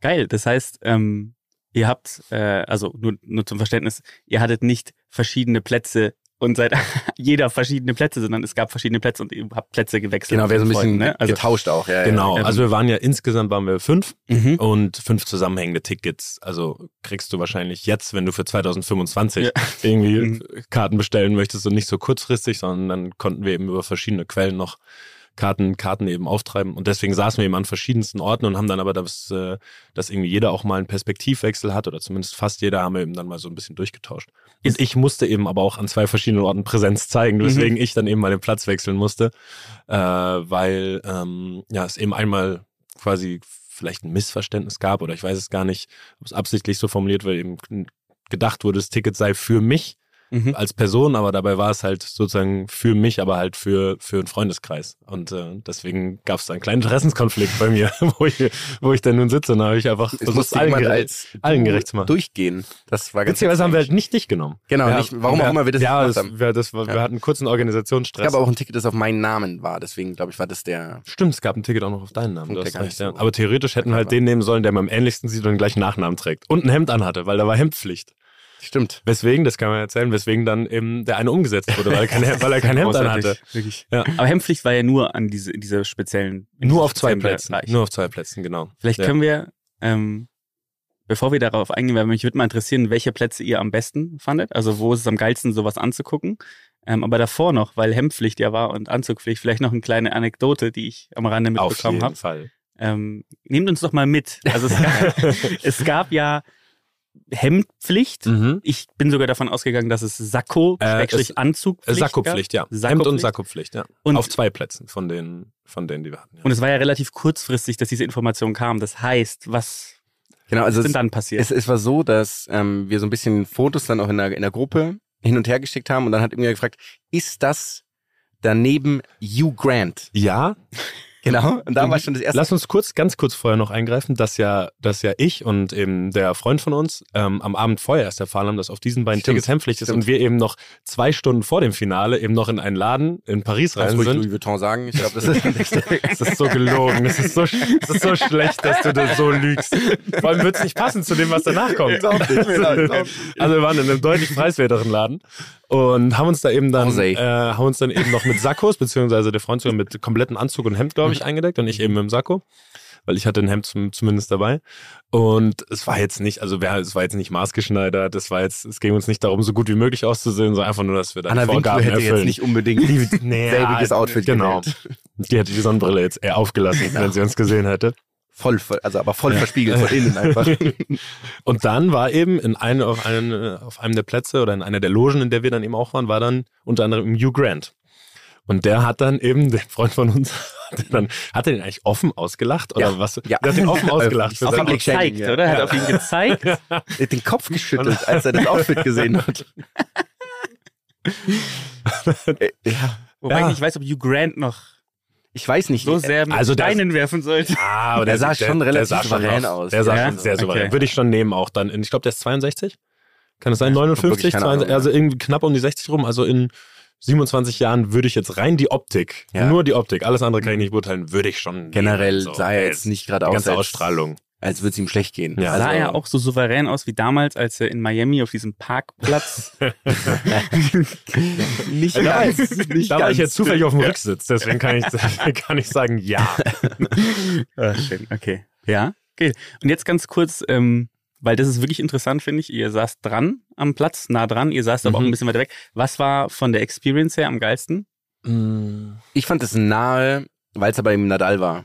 Geil, das heißt, ähm, ihr habt, äh, also nur, nur zum Verständnis, ihr hattet nicht verschiedene Plätze und seid jeder verschiedene Plätze, sondern es gab verschiedene Plätze und ihr habt Plätze gewechselt.
Genau, wäre so ein bisschen
Freunden, ne? Also,
getauscht auch. Ja,
Genau.
Ja.
ähm,
Also wir waren ja insgesamt waren wir fünf
mhm.
und fünf zusammenhängende Tickets. Also kriegst du wahrscheinlich jetzt, wenn du für 2025
Ja.
irgendwie
Mhm.
Karten bestellen möchtest und nicht so kurzfristig, sondern dann konnten wir eben über verschiedene Quellen noch Karten, Karten eben auftreiben. Und deswegen saßen wir eben an verschiedensten Orten und haben dann aber, das, äh, dass irgendwie jeder auch mal einen Perspektivwechsel hat oder zumindest fast jeder haben wir eben dann mal so ein bisschen durchgetauscht. Und ich musste eben aber auch an zwei verschiedenen Orten Präsenz zeigen, weswegen ich dann eben mal den Platz wechseln musste, äh, weil ähm, ja es eben einmal quasi vielleicht ein Missverständnis gab oder ich weiß es gar nicht, ob es absichtlich so formuliert, weil eben gedacht wurde, das Ticket sei für mich
Mhm.
als Person, aber dabei war es halt sozusagen für mich, aber halt für, für einen Freundeskreis. Und äh, deswegen gab es da einen kleinen Interessenskonflikt bei mir, wo ich, wo ich dann nun sitze. Und da habe ich einfach
Es
versucht, allen, gerecht, allen gerecht zu machen.
durchgehen. Das war ganz
Witzigerweise haben wir halt nicht dich genommen.
Genau,
Ja,
nicht, warum
wir,
auch immer wir das
ja, das,
gemacht haben.
wir, das war, wir
Ja.
hatten einen kurzen
Es
Organisationsstress.
gab auch ein Ticket, das auf meinen Namen war. Deswegen, glaube ich, war das der.
Stimmt, es gab ein Ticket auch noch auf deinen Namen. Recht, ja. Aber theoretisch hätten wir halt den nehmen sollen, der mir am ähnlichsten sieht und den gleichen Nachnamen trägt. Und ein Hemd anhatte, weil da war Hemdpflicht.
Stimmt.
Weswegen, das kann man erzählen, weswegen dann eben der eine umgesetzt wurde, weil er kein, Hemd- weil er kein Hemd
Großartig,
anhatte.
Wirklich.
Ja.
Aber Hemdpflicht war ja nur an diese, dieser speziellen.
Nur auf zwei Plätzen.
Bereich.
Nur auf zwei Plätzen, genau.
Vielleicht
ja.
können wir, ähm, bevor wir darauf eingehen, weil mich würde mal interessieren, welche Plätze ihr am besten fandet. Also wo ist es am geilsten, sowas anzugucken. Ähm, aber davor noch, weil Hemdpflicht ja war und Anzugpflicht, vielleicht noch eine kleine Anekdote, die ich am Rande
auf
mitbekommen
jeden
habe.
Fall.
Ähm, nehmt uns doch mal mit. Also es gab, es gab ja Hemdpflicht.
Mhm.
Ich bin sogar davon ausgegangen, dass es Sakko,
Äh,
Anzugpflicht
Sakkopflicht, ja.
gab.
Hemd und Sakkopflicht, ja.
Und-
auf zwei Plätzen von denen, von denen, die wir hatten. Ja.
Und es war ja relativ kurzfristig, dass diese Information kam. Das heißt, was
Genau, also
ist denn dann passiert?
es, es war so, dass ähm, wir so ein bisschen Fotos dann auch in der, in der Gruppe hin und her geschickt haben und dann hat irgendwer gefragt, ist das daneben Hugh Grant?
ja,
Genau. Und da war schon das erste.
Lass uns kurz, ganz kurz vorher noch eingreifen, dass ja, dass ja ich und eben der Freund von uns ähm, am Abend vorher erst erfahren haben, dass auf diesen beiden Tickets Hemdpflicht ist und wir eben noch zwei Stunden vor dem Finale eben noch in einen Laden in Paris rein sind.
Louis Vuitton sagen. Ich glaube, das ist
Es ist so gelogen. Es ist so, es ist so schlecht, dass du das so lügst. Vor allem wird es nicht passen zu dem, was danach kommt. Also wir waren in einem deutlich preiswerteren Laden und haben uns da eben dann, äh, haben uns dann eben noch mit Sakkos, beziehungsweise der Freund sogar mit kompletten Anzug und Hemd, glaube ich, eingedeckt und ich eben mit dem Sakko. Weil ich hatte ein Hemd zum, zumindest dabei. Und es war jetzt nicht, also wer, es war jetzt nicht maßgeschneidert, das war jetzt, es ging uns nicht darum, so gut wie möglich auszusehen, sondern einfach nur, dass wir da
Anna
Vorgaben
hätte
erfüllen.
jetzt nicht unbedingt
Nee,
selbiges Outfit
Genau.
gewählt.
Die hätte die Sonnenbrille jetzt eher aufgelassen, wenn sie uns gesehen hätte.
Voll, also aber voll verspiegelt von innen einfach.
Und dann war eben in einem, auf, einem, auf einem der Plätze oder in einer der Logen, in der wir dann eben auch waren, war dann unter anderem Hugh Grant. Und der hat dann eben, der Freund von uns, hat den dann, hat er den eigentlich offen ausgelacht? Oder
Ja.
was?
Ja.
Der hat den offen ausgelacht. für
auf ihn gezeigt,
ja.
oder? Er hat
Ja.
auf ihn gezeigt.
Er hat den Kopf geschüttelt, als er das Outfit gesehen hat. Äh, ja,
Wobei
Ja.
ich nicht weiß, ob Hugh Grant noch
ich weiß nicht.
so sehr mit
Also das-
Steinen werfen sollte.
Ah, aber
Der sah schon relativ souverän
noch-
aus.
Der sah
Ja?
schon sehr souverän.
Okay.
Würde ich schon nehmen auch dann. In, ich glaube, der ist 62. Kann es sein?
Ich hab
59?
wirklich keine
62,
Ahnung,
also irgendwie knapp um die 60 rum. Also in 27 Jahren würde ich jetzt rein die Optik,
Ja.
nur die Optik, alles andere kann ich nicht beurteilen, würde ich schon nehmen.
Generell
So,
sah er jetzt nicht gerade
die
aus,
ganze
als,
Ausstrahlung.
Als würde es ihm schlecht gehen.
Ja.
also,
sah er auch so souverän aus wie damals, als er in Miami auf diesem Parkplatz.
nicht ganz.
ich,
nicht
da war ich
ganz.
jetzt zufällig auf dem Rücksitz, deswegen kann ich, kann ich sagen, ja.
ah, schön, okay. Ja, okay. Und jetzt ganz kurz, ähm, weil das ist wirklich interessant, finde ich. Ihr saßt dran am Platz, nah dran, ihr saßt aber auch
Mhm.
ein bisschen weiter weg. Was war von der Experience her am geilsten?
Ich fand es nahe, weil es aber im Nadal war.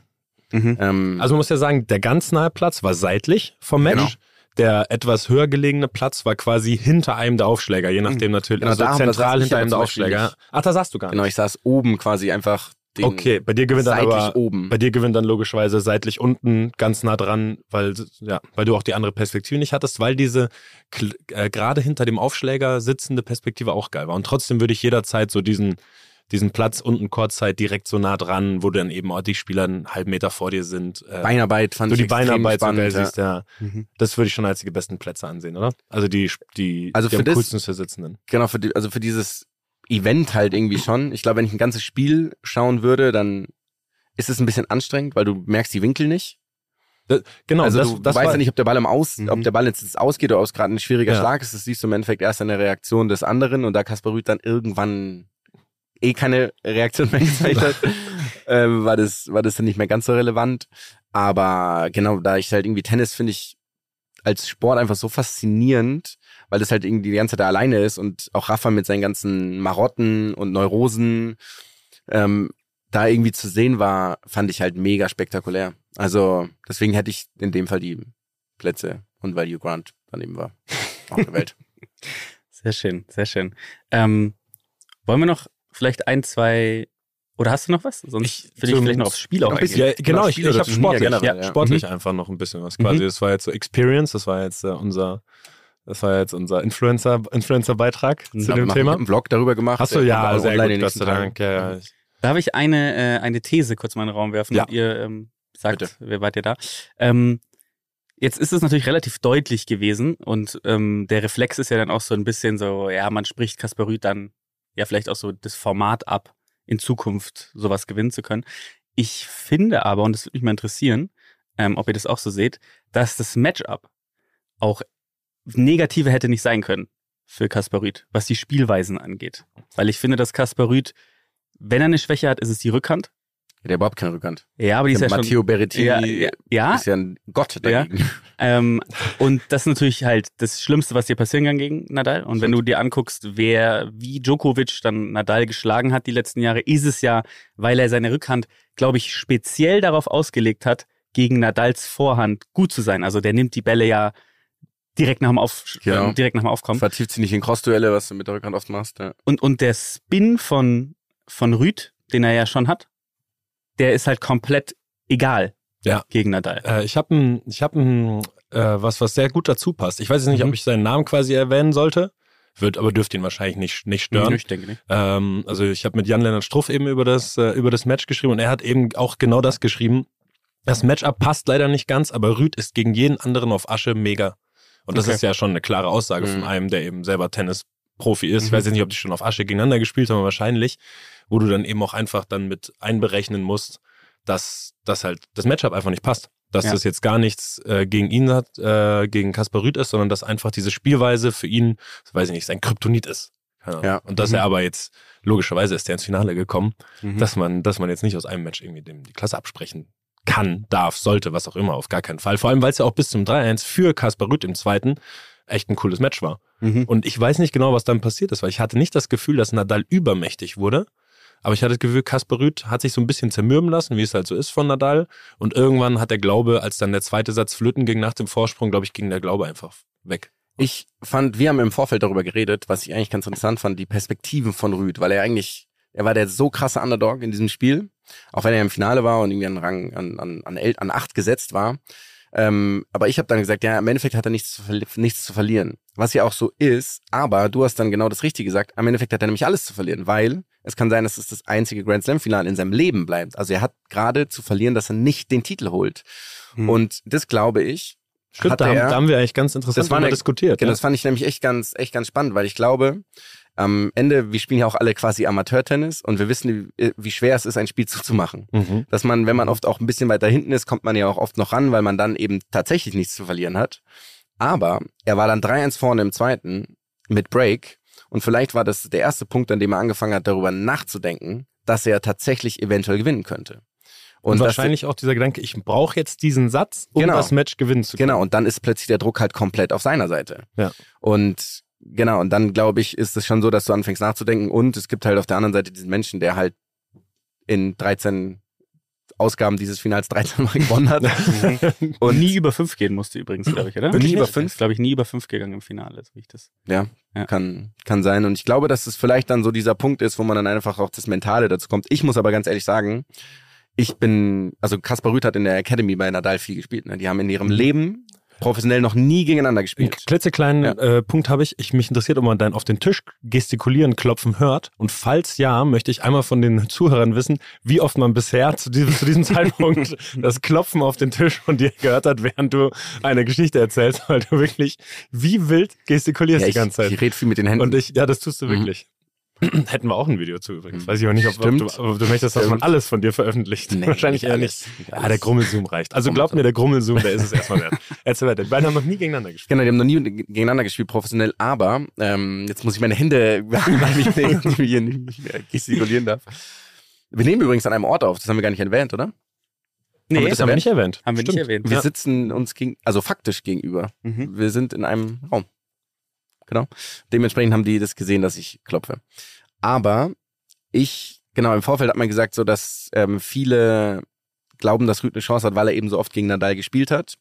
Mhm.
Ähm,
Also man muss ja sagen, der ganz nahe Platz war seitlich vom Match.
Genau.
Der etwas höher gelegene Platz war quasi hinter einem der Aufschläger, je nachdem natürlich.
Genau,
also
da-
zentral
ich
hinter einem der Aufschläger.
nicht.
Ach, da saßt du gar
genau,
nicht.
ich saß oben quasi einfach den
Okay, bei dir gewinnt dann
seitlich
aber
oben.
bei dir gewinnt dann logischerweise seitlich unten ganz nah dran, weil ja, weil du auch die andere Perspektive nicht hattest, weil diese äh, gerade hinter dem Aufschläger sitzende Perspektive auch geil war. Und trotzdem würde ich jederzeit so diesen diesen Platz unten Kurzzeit direkt so nah dran, wo dann eben auch die Spieler einen halben Meter vor dir sind. Äh,
Beinarbeit fand
du
ich
die Beinarbeit so
spannend.
siehst, ja.
Mhm.
Das würde ich schon als die besten Plätze ansehen, oder? Also die, die,
Also
die
für
am
das-
coolsten für Sitzenden.
Genau, für die, also für dieses Event halt irgendwie schon. Ich glaube, wenn ich ein ganzes Spiel schauen würde, dann ist es ein bisschen anstrengend, weil du merkst die Winkel nicht.
Genau,
also
das,
du
das
weißt
war,
ja nicht, ob der Ball im Aus,
Mhm.
ob der Ball jetzt ins Ausgeht oder ob es gerade ein schwieriger
Ja.
Schlag ist. Das siehst du im Endeffekt erst an der Reaktion des anderen und da Kaspar Rüth dann irgendwann eh keine Reaktion mehr gezeigt hat, ähm, war das, war das dann nicht mehr ganz so relevant. Aber genau, da ich halt irgendwie Tennis finde ich als Sport einfach so faszinierend, weil das halt irgendwie die ganze Zeit da alleine ist und auch Rafa mit seinen ganzen Marotten und Neurosen ähm, da irgendwie zu sehen war, fand ich halt mega spektakulär. Also deswegen hätte ich in dem Fall die Plätze und weil Hugh Grant daneben war, auch gewählt.
Sehr schön, sehr schön. Ähm, wollen wir noch vielleicht ein, zwei oder hast du noch was? Sonst
Ich-
will ich vielleicht noch aufs Spiel auch
ein bisschen.
ja, genau, ich, ich habe sportlich,
Ja, generell,
ja, sportlich
Mhm.
einfach noch ein bisschen was quasi.
Mhm.
Das war jetzt so Experience, das war jetzt äh, unser Das war jetzt unser Influencer, Influencer-Beitrag zu
Ich
dem
ich
Thema.
hab einen Vlog darüber gemacht.
Hast du ja, sehr gut, Gott sei Dank. Ja, ja.
Darf ich eine, äh, eine These kurz mal in den Raum werfen
Ja.
und ihr ähm, sagt,
Bitte.
wer wart ihr da? Ähm, jetzt ist es natürlich relativ deutlich gewesen und ähm, der Reflex ist ja dann auch so ein bisschen so, ja, man spricht Kaspar Rüth dann ja vielleicht auch so das Format ab, in Zukunft sowas gewinnen zu können. Ich finde aber, und das würde mich mal interessieren, ähm, ob ihr das auch so seht, dass das Matchup auch negativer hätte nicht sein können für Kaspar Rüth, was die Spielweisen angeht. Weil ich finde, dass Kaspar Rüth, wenn er eine Schwäche hat, ist es die Rückhand.
Der überhaupt keine Rückhand.
Ja, aber die ist ja
Matteo
schon.
Berrettini
Ja, ja, ja,
ist ja ein Gott
Ja.
dagegen.
ähm, und das ist natürlich halt das Schlimmste, was dir passieren kann gegen Nadal. Und wenn du dir anguckst, wer wie Djokovic dann Nadal geschlagen hat die letzten Jahre, ist es ja, weil er seine Rückhand, glaube ich, speziell darauf ausgelegt hat, gegen Nadals Vorhand gut zu sein. Also der nimmt die Bälle ja direkt nach dem, Auf,
Genau.
äh, direkt nach dem Aufkommen.
Vertieft sie nicht in Crossduelle, was du mit der Rückhand oft machst. Ja.
Und, und der Spin von, von Rüd, den er ja schon hat, der ist halt komplett egal
Ja.
gegen Nadal.
Äh, ich habe ein, ich hab ein, äh, was, was sehr gut dazu passt. Ich weiß jetzt nicht,
Mhm.
ob ich seinen Namen quasi erwähnen sollte. Wird, aber dürfte ihn wahrscheinlich nicht, nicht stören.
Ich denke nicht.
Ähm, also ich habe mit Jan-Lennart Struff eben über das, äh, über das Match geschrieben und er hat eben auch genau das geschrieben. Das Matchup passt leider nicht ganz, aber Rüd ist gegen jeden anderen auf Asche mega. Und das
Okay.
ist ja schon eine klare Aussage
Mhm.
von einem, der eben selber Tennis-Profi ist. Ich
Mhm.
weiß jetzt nicht, ob die schon auf Asche gegeneinander gespielt haben, wahrscheinlich, wo du dann eben auch einfach dann mit einberechnen musst, dass das halt das Matchup einfach nicht passt. Dass
Ja.
das jetzt gar nichts äh, gegen ihn hat, äh, gegen Kaspar Rüd ist, sondern dass einfach diese Spielweise für ihn, weiß ich nicht, sein Kryptonit ist.
Ja.
Und dass
Mhm.
er aber jetzt, logischerweise ist er ins Finale gekommen,
Mhm.
dass man, dass man jetzt nicht aus einem Match irgendwie dem die Klasse absprechen kann, darf, sollte, was auch immer, auf gar keinen Fall. Vor allem, weil es ja auch bis zum 3-1 für Kaspar Rüth im zweiten echt ein cooles Match war.
Mhm.
Und ich weiß nicht genau, was dann passiert ist, weil ich hatte nicht das Gefühl, dass Nadal übermächtig wurde. Aber ich hatte das Gefühl, Kaspar Rüth hat sich so ein bisschen zermürben lassen, wie es halt so ist von Nadal. Und irgendwann hat der Glaube, als dann der zweite Satz flöten ging nach dem Vorsprung, glaube ich, ging der Glaube einfach weg.
Ich fand, wir haben im Vorfeld darüber geredet, was ich eigentlich ganz interessant fand, die Perspektiven von Rüd, weil er eigentlich, er war der so krasse Underdog in diesem Spiel, auch wenn er im Finale war und irgendwie an Rang, an, an, an, an acht gesetzt war. Ähm, aber ich habe dann gesagt, ja, im Endeffekt hat er nichts zu, nichts zu verlieren. Was ja auch so ist, aber du hast dann genau das Richtige gesagt, am Endeffekt hat er nämlich alles zu verlieren, weil es kann sein, dass es das einzige Grand Slam-Finale in seinem Leben bleibt. Also er hat gerade zu verlieren, dass er nicht den Titel holt.
Hm.
Und das glaube ich,
Stimmt, da haben,
er-
da haben wir eigentlich ganz interessant
Das war eine-
diskutiert.
Genau,
ja.
das fand ich nämlich echt ganz, echt ganz spannend, weil ich glaube, am Ende, wir spielen ja auch alle quasi Amateurtennis und wir wissen, wie, schwer es ist, ein Spiel zuzumachen.
Mhm.
Dass man, wenn man oft auch ein bisschen weiter hinten ist, kommt man ja auch oft noch ran, weil man dann eben tatsächlich nichts zu verlieren hat. Aber er war dann 3-1 vorne im zweiten mit Break und vielleicht war das der erste Punkt, an dem er angefangen hat, darüber nachzudenken, dass er tatsächlich eventuell gewinnen könnte.
Und,
dass-
wahrscheinlich auch dieser Gedanke, ich brauche jetzt diesen Satz, um
Genau.
das Match gewinnen zu können.
Genau, und dann ist plötzlich der Druck halt komplett auf seiner Seite.
Ja.
Und genau, und dann glaube ich, ist es schon so, dass du anfängst nachzudenken und es gibt halt auf der anderen Seite diesen Menschen, der halt in 13 Ausgaben dieses Finals 13 Mal gewonnen hat.
Und nie über fünf gehen musste übrigens, glaube ich, oder?
Nie über fünf?
Ist, glaube ich, nie über fünf gegangen im Finale, so wie ich das.
ja,
Ja.
kann kann sein und ich glaube, dass es vielleicht dann so dieser Punkt ist, wo man dann einfach auch das Mentale dazu kommt. Ich muss aber ganz ehrlich sagen, ich bin, also Kaspar Rüth hat in der Academy bei Nadal viel gespielt. Ne? Die haben in ihrem Leben professionell noch nie gegeneinander
Einen
gespielt.
klitzekleinen
Ja.
äh, Punkt habe ich. ich. Mich interessiert, ob man dann auf den Tisch gestikulieren, klopfen hört. Und falls ja, möchte ich einmal von den Zuhörern wissen, wie oft man bisher zu diesem, zu diesem Zeitpunkt das Klopfen auf den Tisch von dir gehört hat, während du eine Geschichte erzählst, weil du wirklich wie wild gestikulierst
Ja,
die
ich,
ganze Zeit.
ich rede viel mit den Händen.
Und ich, ja, das tust du
Mhm.
wirklich. Hätten wir auch ein Video zu übrigens. Weiß ich auch nicht, ob, ob, du, ob du möchtest, dass man
Stimmt.
alles von dir veröffentlicht.
Nee,
Wahrscheinlich
nicht
eher
alles.
nicht.
Nicht alles.
der Grummelzoom reicht. Also glaub mir, der Grummelzoom, der ist es erstmal wert. Erzähl weiter. Die beiden haben noch nie gegeneinander gespielt.
Genau, die haben noch nie gegeneinander gespielt, professionell, aber ähm, jetzt muss ich meine Hände, weil ich nicht mehr, hier nicht mehr gestikulieren darf. Wir nehmen übrigens an einem Ort auf, das haben wir gar nicht erwähnt, oder?
Nee,
wir
Das haben wir nicht erwähnt.
haben wir nicht
Stimmt.
erwähnt.
Wir
Ja.
sitzen uns gegen, also faktisch gegenüber.
Mhm.
Wir sind in einem Raum. Genau. Dementsprechend haben die das gesehen, dass ich klopfe. Aber ich, genau, im Vorfeld hat man gesagt, so dass ähm, viele glauben, dass Rüd eine Chance hat, weil er eben so oft gegen Nadal gespielt hat.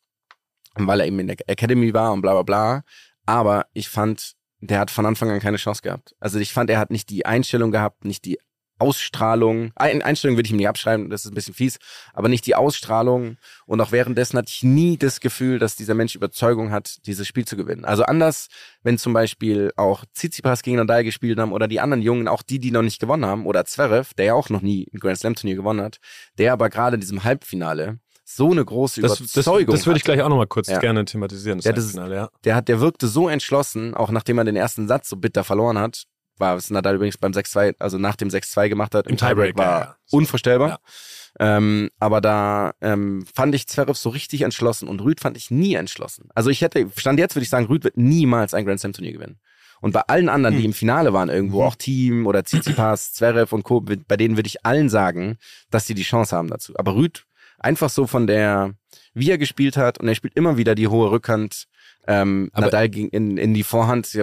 Und weil er eben in der Academy war und bla bla bla. Aber ich fand, der hat von Anfang an keine Chance gehabt. Also ich fand, er hat nicht die Einstellung gehabt, nicht die Ausstrahlung, Ein Einstellung würde ich ihm nicht abschreiben, das ist ein bisschen fies, aber nicht die Ausstrahlung und auch währenddessen hatte ich nie das Gefühl, dass dieser Mensch Überzeugung hat, dieses Spiel zu gewinnen. Also anders, wenn zum Beispiel auch Tsitsipas gegen Nadal gespielt haben oder die anderen Jungen, auch die, die noch nicht gewonnen haben oder Zverev, der ja auch noch nie ein Grand Slam Turnier gewonnen hat, der aber gerade in diesem Halbfinale so eine große
Das, das,
Überzeugung
das würde ich gleich auch nochmal kurz
Ja.
gerne thematisieren. Das
Ja, das
ja.
der hat, der wirkte so entschlossen, auch nachdem er den ersten Satz so bitter verloren hat, war es Nadal übrigens beim 6-2, also nach dem 6-2 gemacht hat, im,
Im Tiebreak,
Tiebreak war
ja,
unvorstellbar.
Ja.
Ähm, aber da ähm, fand ich Zverev so richtig entschlossen und Rüd fand ich nie entschlossen. Also ich hätte, stand jetzt würde ich sagen, Rüd wird niemals ein Grand Slam Turnier gewinnen. Und bei allen anderen,
Hm.
die im Finale waren irgendwo, auch Team oder Tsitsipas, Zverev und Co., bei denen würde ich allen sagen, dass sie die Chance haben dazu. Aber Rüd einfach so von der, wie er gespielt hat und er spielt immer wieder die hohe Rückhand, ähm, Nadal ging in, in die Vorhand.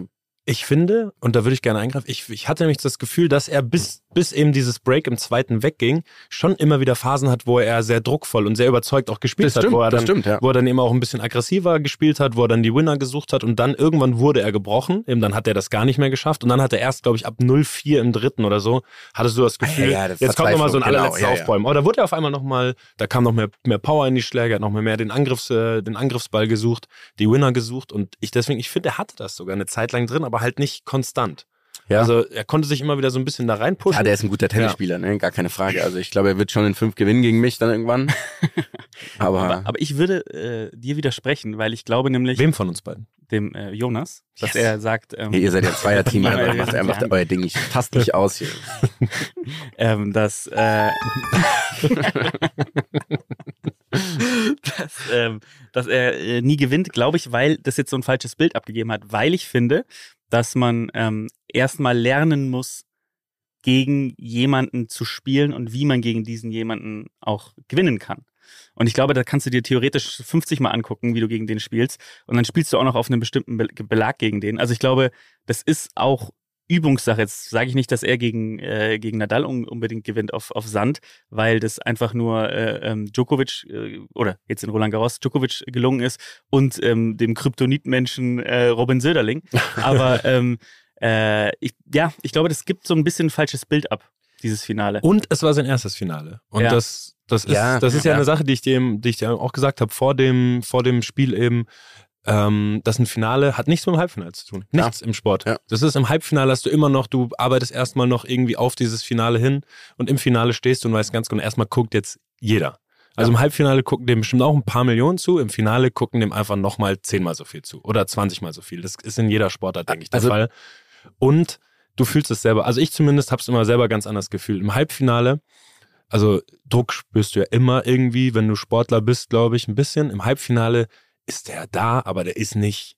Ich finde, und da würde ich gerne eingreifen, ich, ich hatte nämlich das Gefühl, dass er bis, bis eben dieses Break im zweiten wegging, schon immer wieder Phasen hat, wo er sehr druckvoll und sehr überzeugt auch gespielt
Das
hat,
stimmt,
wo er dann,
stimmt, ja.
wo er dann eben auch ein bisschen aggressiver gespielt hat, wo er dann die Winner gesucht hat und dann irgendwann wurde er gebrochen, eben dann hat er das gar nicht mehr geschafft und dann hat er erst, glaube ich, ab 0-4 im dritten oder so, hattest du das Gefühl,
ja, das
jetzt kommt nochmal so ein
genau,
allerletzter
ja, ja.
Aufbäumen. Aber da wurde er auf einmal nochmal, da kam noch mehr, mehr Power in die Schläge, hat noch mehr, mehr den, Angriffs, äh, den Angriffsball gesucht, die Winner gesucht und ich deswegen, ich finde, er hatte das sogar eine Zeit lang drin, aber halt nicht konstant.
Ja.
Also er konnte sich immer wieder so ein bisschen da reinpushen.
ja, der ist ein guter Tennisspieler, ne? gar keine Frage. Also ich glaube, er wird schon in fünf gewinnen gegen mich dann irgendwann. Aber,
Aber, aber ich würde äh, dir widersprechen, weil ich glaube nämlich
Wem von uns beiden?
dem äh, Jonas, dass
Yes.
er sagt, ähm,
Hey, ihr seid ja Zweierteam,
Ja,
er
ja,
macht, er
ja.
euer Ding. Ich passt mich aus hier.
ähm, dass, äh, dass, ähm, dass er äh, nie gewinnt, glaube ich, weil das jetzt so ein falsches Bild abgegeben hat, weil ich finde, dass man ähm, erstmal lernen muss, gegen jemanden zu spielen und wie man gegen diesen jemanden auch gewinnen kann. Und ich glaube, da kannst du dir theoretisch 50 Mal angucken, wie du gegen den spielst. Und dann spielst du auch noch auf einem bestimmten Be Belag gegen den. Also ich glaube, das ist auch Übungssache. Jetzt sage ich nicht, dass er gegen, äh, gegen Nadal un unbedingt gewinnt auf, auf Sand, weil das einfach nur äh, ähm, Djokovic äh, oder jetzt in Roland Garros Djokovic gelungen ist und ähm, dem Kryptonitmenschen äh, Robin Söderling. Aber ähm, äh, ich, ja, ich glaube, das gibt so ein bisschen ein falsches Bild ab, dieses Finale.
Und es war sein erstes Finale. Und
Ja.
das, das ist,
Ja,
das ist ja,
ja.
eine Sache, die ich, dem, die ich dir auch gesagt habe vor dem, vor dem Spiel eben, ähm, dass ein Finale hat nichts mit dem Halbfinale zu tun.
Ja.
Nichts im Sport.
Ja.
Das ist im Halbfinale hast du immer noch, du arbeitest erstmal noch irgendwie auf dieses Finale hin und im Finale stehst du und weißt ganz genau, erstmal guckt jetzt jeder. Also im Halbfinale gucken dem bestimmt auch ein paar Millionen zu, im Finale gucken dem einfach nochmal zehnmal so viel zu oder 20 mal so viel. Das ist in jeder Sportart, denke ich, der
Also-
Fall. Und du fühlst es selber. Also ich zumindest habe es immer selber ganz anders gefühlt. Im Halbfinale, also Druck spürst du ja immer irgendwie, wenn du Sportler bist, glaube ich, ein bisschen. Im Halbfinale ist der da, aber der ist nicht,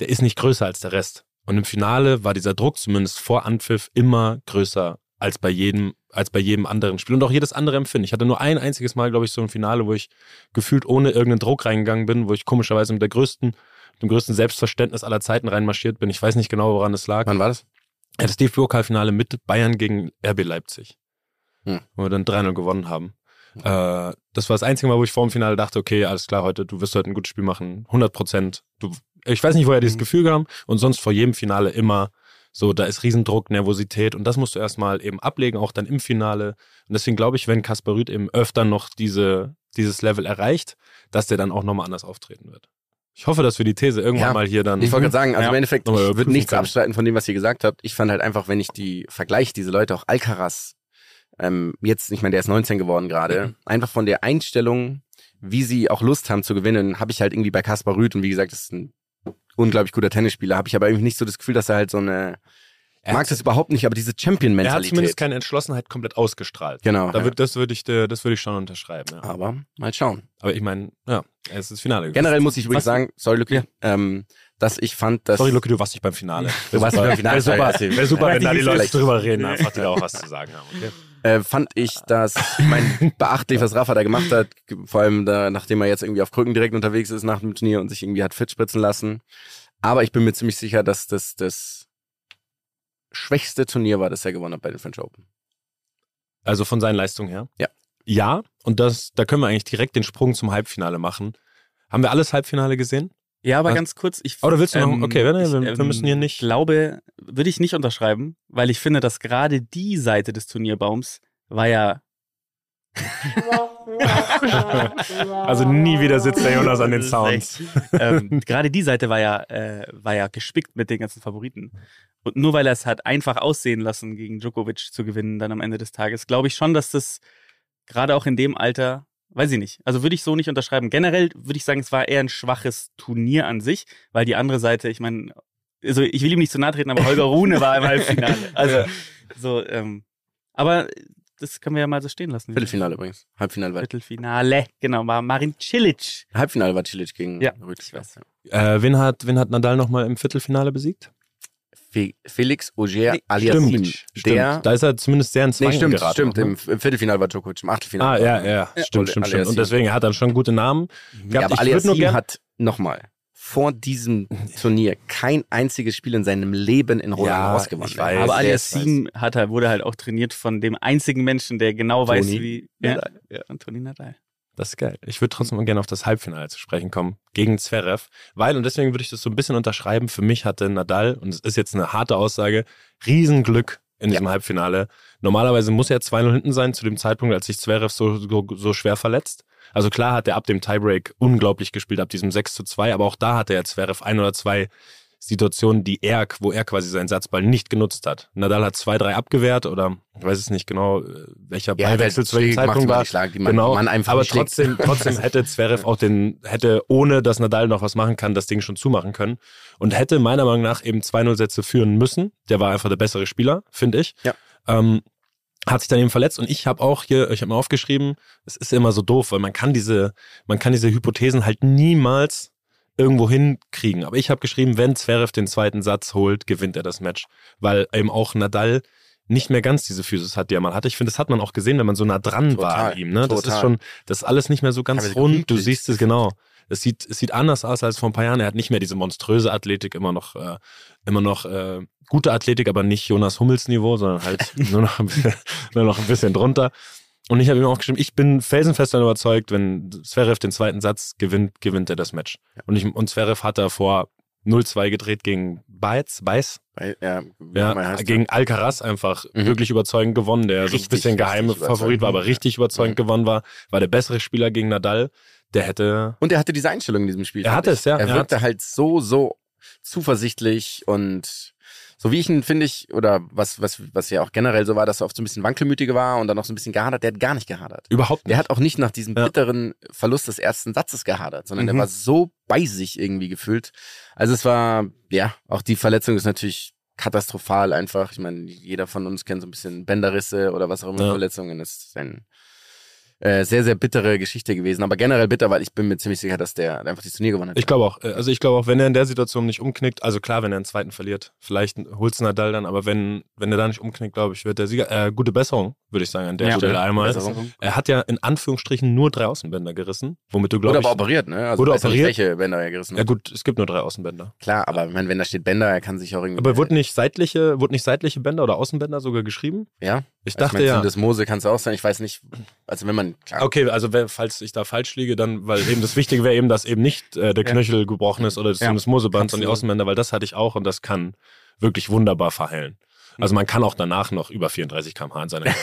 der ist nicht größer als der Rest. Und im Finale war dieser Druck zumindest vor Anpfiff immer größer als bei jedem, als bei jedem anderen Spiel und auch jedes andere Empfinden. Ich hatte nur ein einziges Mal, glaube ich, so ein Finale, wo ich gefühlt ohne irgendeinen Druck reingegangen bin, wo ich komischerweise mit der größten, dem größten Selbstverständnis aller Zeiten reinmarschiert bin. Ich weiß nicht genau, woran es lag.
Wann war das?
Ja, das DFB-Pokalfinale mit Bayern gegen RB Leipzig.
Hm.
Wo wir dann 3-0 gewonnen haben. Äh, das war das einzige Mal, wo ich vor dem Finale dachte, okay, alles klar, heute, du wirst heute ein gutes Spiel machen. 100 Prozent. Du, ich weiß nicht, woher dieses
Mhm.
Gefühl kam. Und sonst vor jedem Finale immer so, da ist Riesendruck, Nervosität. Und das musst du erstmal eben ablegen, auch dann im Finale. Und deswegen glaube ich, wenn Kaspar Rüth eben öfter noch diese, dieses Level erreicht, dass der dann auch nochmal anders auftreten wird. Ich hoffe, dass wir die These irgendwann
Ja,
mal hier dann.
Ich wollte gerade sagen, also
Ja.
im Endeffekt, ich würde nichts
können.
abstreiten von dem, was ihr gesagt habt. Ich fand halt einfach, wenn ich die vergleiche, diese Leute, auch Alcaraz, ähm, jetzt, ich meine, der ist 19 geworden gerade,
Mhm.
einfach von der Einstellung, wie sie auch Lust haben zu gewinnen, habe ich halt irgendwie bei Kaspar Rüth und wie gesagt, das ist ein unglaublich guter Tennisspieler, habe ich aber irgendwie nicht so das Gefühl, dass er halt so eine,
Er
mag das überhaupt nicht, aber diese
Er hat
Champion-Mentalität.
zumindest keine Entschlossenheit komplett ausgestrahlt.
Genau.
Da
ja.
würd, das würde ich, das würde ich schon unterschreiben. Ja.
aber mal schauen.
Aber ich meine, ja, es ist das Finale. gewesen.
Generell muss ich übrigens
Was-
sagen, sorry Lucky, ähm, dass ich fand, dass
Sorry, Lucky, du warst nicht beim Finale.
Du warst nicht beim Finale,
Wäre super, wär super wenn da die Leute drüber reden, einfach die da auch was zu sagen haben. Okay?
Äh, fand ich das, ich meine, beachtlich, was Rafa da gemacht hat, vor allem da, nachdem er jetzt irgendwie auf Krücken direkt unterwegs ist nach dem Turnier und sich irgendwie hat fit spritzen lassen. Aber ich bin mir ziemlich sicher, dass das das schwächste Turnier war, das er gewonnen hat bei den French Open.
Also von seinen Leistungen her?
Ja.
Ja, und das, da können wir eigentlich direkt den Sprung zum Halbfinale machen. Haben wir alles Halbfinale gesehen?
Ja, aber
Was?
ganz kurz, ich
Oder willst du noch-
ähm,
okay, wenn-
ich,
wir- wir müssen hier nicht-
glaube, würde ich nicht unterschreiben, weil ich finde, dass gerade die Seite des Turnierbaums war ja
Also nie wieder sitzt der Jonas an den Sounds.
ähm, gerade die Seite war ja, äh, war ja gespickt mit den ganzen Favoriten. Und nur weil er es hat einfach aussehen lassen, gegen Djokovic zu gewinnen, dann am Ende des Tages, glaube ich schon, dass das gerade auch in dem Alter, weiß ich nicht, also würde ich so nicht unterschreiben. Generell würde ich sagen, es war eher ein schwaches Turnier an sich, weil die andere Seite, ich meine, also ich will ihm nicht zu nahe treten, aber Holger Rune war im Halbfinale. Also so, ähm, aber das können wir ja mal so stehen lassen.
Viertelfinale übrigens. Halbfinale war,
Viertelfinale, genau, war Marin Cilic.
Halbfinale war Cilic gegen
Ja,
Rüdiger.
ich weiß.
Äh, wen, hat, wen hat Nadal nochmal im Viertelfinale besiegt?
Fe Felix Auger
Nee,
Aliassime.
Stimmt.
Der,
Da ist er zumindest sehr ins
nee, stimmt,
geraten.
stimmt. Im,
ne?
Im Viertelfinale war Djokovic, im Achtelfinale.
Ah, ja, ja,
Ja.
stimmt, stimmt, stimmt. Und deswegen hat er schon gute Namen
Ja,
gehabt.
aber
ich würde nur
hat nochmal vor diesem Turnier kein einziges Spiel in seinem Leben in Roland
Ja,
Garros gewonnen.
ich weiß.
Aber
Sehr
Aliassim hat er, wurde halt auch trainiert von dem einzigen Menschen, der genau weiß,
Toni
wie. Ja,
Nadal, ja.
von Toni Nadal.
Das ist geil. Ich würde trotzdem gerne auf das Halbfinale zu sprechen kommen gegen Zverev, weil, und deswegen würde ich das so ein bisschen unterschreiben, für mich hatte Nadal, und es ist jetzt eine harte Aussage, Riesenglück in diesem Halbfinale. Normalerweise muss er 2-0 hinten sein zu dem Zeitpunkt, als sich Zverev so, so, so schwer verletzt. Also klar hat er ab dem Tiebreak unglaublich gespielt, ab diesem 6 zu 2, aber auch da hatte er Zverev ein oder zwei Situationen, die er, wo er quasi seinen Satzball nicht genutzt hat. Nadal hat zwei, drei abgewehrt oder ich weiß es nicht genau, äh, welcher
Ja,
Ballwechsel zu welchem Zeitpunkt war.
die man-
genau,
man
aber
schlägt.
trotzdem, trotzdem hätte Zverev auch den, hätte ohne dass Nadal noch was machen kann, das Ding schon zumachen können und hätte meiner Meinung nach eben 2-0 Sätze führen müssen. Der war einfach der bessere Spieler, finde ich.
Ja.
Ähm, hat sich dann eben verletzt und ich habe auch hier, ich habe mir aufgeschrieben, es ist immer so doof, weil man kann diese, man kann diese Hypothesen halt niemals irgendwo hinkriegen. Aber ich habe geschrieben, wenn Zverev den zweiten Satz holt, gewinnt er das Match. Weil eben auch Nadal nicht mehr ganz diese Physis hat, die er mal hatte. Ich finde, das hat man auch gesehen, wenn man so nah dran war
Total,
an ihm. Ne? Das ist schon, das ist alles nicht mehr so ganz rund. Du siehst es genau. Es sieht, es sieht anders aus als vor ein paar Jahren. Er hat nicht mehr diese monströse Athletik, immer noch, äh, immer noch äh, gute Athletik, aber nicht Jonas Hummels Niveau, sondern halt nur noch, ein bisschen, nur noch ein bisschen drunter. Und ich habe ihm auch geschrieben, ich bin felsenfest davon überzeugt, wenn Zverev den zweiten Satz gewinnt, gewinnt er das Match. Und, ich, und Zverev hat davor 0-2 gedreht gegen Baez, Baez
Bei, ja,
ja, gegen Alcaraz einfach
Mhm.
wirklich überzeugend gewonnen, der so ein
Richtig,
bisschen geheime
richtig
Favorit war, aber richtig überzeugend
Mhm.
gewonnen war, war der bessere Spieler gegen Nadal. Der hätte
Und er hatte diese Einstellung in diesem Spiel.
Er hatte es, ja.
Er
Er
wirkte halt so, so zuversichtlich und so wie ich ihn finde ich, oder was, was, was ja auch generell so war, dass er oft so ein bisschen wankelmütiger war und dann noch so ein bisschen gehadert. Der hat gar nicht gehadert.
überhaupt nicht.
Der hat auch nicht nach diesem
Ja.
bitteren Verlust des ersten Satzes gehadert, sondern
Mhm.
der war so bei sich irgendwie gefühlt. Also es war, ja, auch die Verletzung ist natürlich katastrophal einfach. Ich meine, jeder von uns kennt so ein bisschen Bänderrisse oder was auch immer
Ja.
Verletzungen. Das ist ein äh, sehr, sehr bittere Geschichte gewesen. Aber generell bitter, weil ich bin mir ziemlich sicher, dass der einfach das Turnier gewonnen hat.
Ich glaube auch, äh, also ich glaube auch, wenn er in der Situation nicht umknickt, also klar, wenn er einen zweiten verliert, vielleicht holt's Nadal dann, aber wenn, wenn er da nicht umknickt, glaube ich, wird der Sieger, äh, gute Besserung, würde ich sagen, an der
Ja.
Stelle einmal.
Besserung.
Er hat ja in Anführungsstrichen nur drei Außenbänder gerissen, womit du, glaube
Wurde
ich,
aber operiert, ne? Also
Wurde
ja
operiert?
welche Bänder er gerissen
ja
hat.
gut, es gibt nur drei Außenbänder.
Klar, aber ich meine, wenn da steht Bänder, er kann sich auch irgendwie.
Aber wurde nicht seitliche, wurde nicht seitliche Bänder oder Außenbänder sogar geschrieben?
ja?
Ich
Also
dachte
meine,
ja.
Das Mose kann es auch sein. Ich weiß nicht. Also wenn man. Klar,
Okay, also wer, falls ich da falsch liege, dann, weil eben das Wichtige wäre eben, dass eben nicht äh, der
Ja.
Knöchel gebrochen ist oder das,
Ja.
das Moseband, sondern die. Außenbänder, weil das hatte ich auch und das kann wirklich wunderbar verheilen. Also man kann auch danach noch über 34 km/h in seine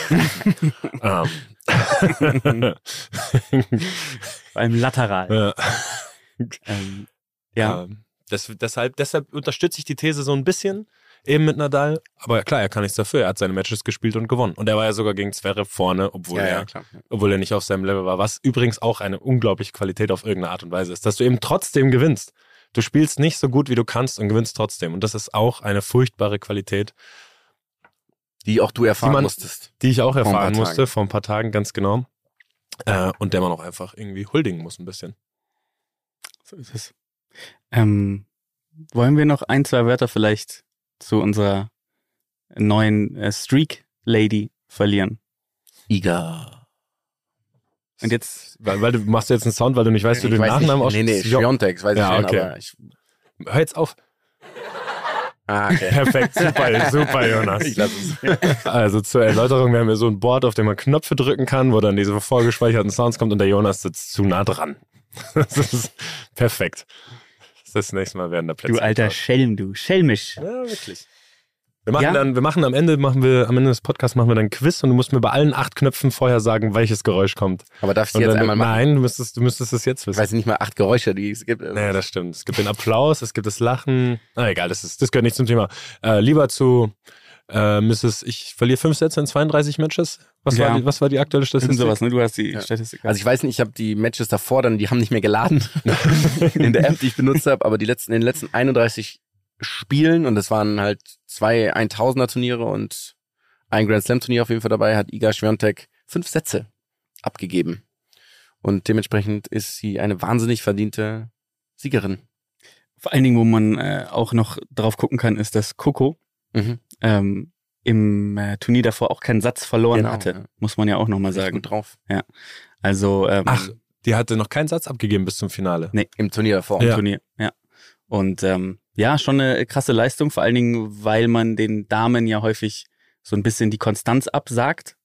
ähm.
Allem lateral.
ja.
Ähm, ja.
Ähm, das, deshalb, deshalb unterstütze ich die These so ein bisschen eben mit Nadal. Aber klar, er kann nichts dafür. Er hat seine Matches gespielt und gewonnen. Und er war ja sogar gegen Zverev vorne, obwohl
ja,
er
ja,
obwohl er nicht auf seinem Level war, was übrigens auch eine unglaubliche Qualität auf irgendeine Art und Weise ist, dass du eben trotzdem gewinnst. Du spielst nicht so gut, wie du kannst und gewinnst trotzdem. Und das ist auch eine furchtbare Qualität,
Die auch du erfahren
man-
musstest.
die ich auch
Vor
erfahren musste,
Tagen.
vor ein paar Tagen ganz genau. Äh, und der man auch einfach irgendwie huldigen muss ein bisschen.
So ist es. Ähm, wollen wir noch ein, zwei Wörter vielleicht zu unserer neuen äh, Streak-Lady verlieren?
Iga.
Und jetzt,
Weil, weil du machst jetzt einen Sound, weil du nicht weißt, wie du den
weiß
Nachnamen
nicht. Nee, nee,
aussprichst.
Schiontek, weiß
Ja,
ich schon,
okay.
aber ich.
Hör jetzt auf.
Ah, okay.
Perfekt, super, super, Jonas.
ich lass es.
Also zur Erläuterung, wir haben hier so ein Board, auf dem man Knöpfe drücken kann, wo dann diese vorgespeicherten Sounds kommt und der Jonas sitzt zu nah dran. Das ist perfekt. Das nächste Mal werden da Plätze.
Du alter. Schelm, du. Schelmisch.
Ja, wirklich. Wir machen
Ja.
dann, wir machen am Ende, machen wir, am Ende des Podcasts machen wir dann ein Quiz und du musst mir bei allen acht Knöpfen vorher sagen, welches Geräusch kommt.
Aber darf ich
Und
jetzt
dann,
einmal machen?
nein, du müsstest, du müsstest es jetzt
Ich
wissen.
weiß nicht mal acht Geräusche, die es gibt.
Naja, das stimmt. Es gibt den Applaus, es gibt das Lachen. Na egal, das, ist, das gehört nicht zum Thema. Äh, lieber zu äh, Mrs. Ich verliere fünf Sätze in 32 Matches. Was,
Ja.
war, die, was war die aktuelle
Irgend
Statistik?
sowas, ne? Du hast die
Ja.
Statistik.
Also ich weiß nicht, ich habe die Matches davor dann, die haben nicht mehr geladen in der App, die ich benutzt habe, aber die letzten, in den letzten 31 Spielen und das waren halt zwei 1000er Turniere und ein Grand Slam Turnier auf jeden Fall dabei, hat Iga Świątek fünf Sätze abgegeben. Und dementsprechend ist sie eine wahnsinnig verdiente Siegerin.
Vor allen Dingen, wo man äh, auch noch drauf gucken kann, ist, dass Coco
Mhm.
Ähm, im äh, Turnier davor auch keinen Satz verloren
Genau,
hatte.
ja.
Muss man ja auch nochmal sagen.
gut drauf.
Also ähm,
Ach, die hatte noch keinen Satz abgegeben bis zum Finale.
Im Turnier davor.
im
Ja.
Turnier. Ja. Und ähm, ja, schon eine krasse Leistung, vor allen Dingen, weil man den Damen ja häufig so ein bisschen die Konstanz absagt,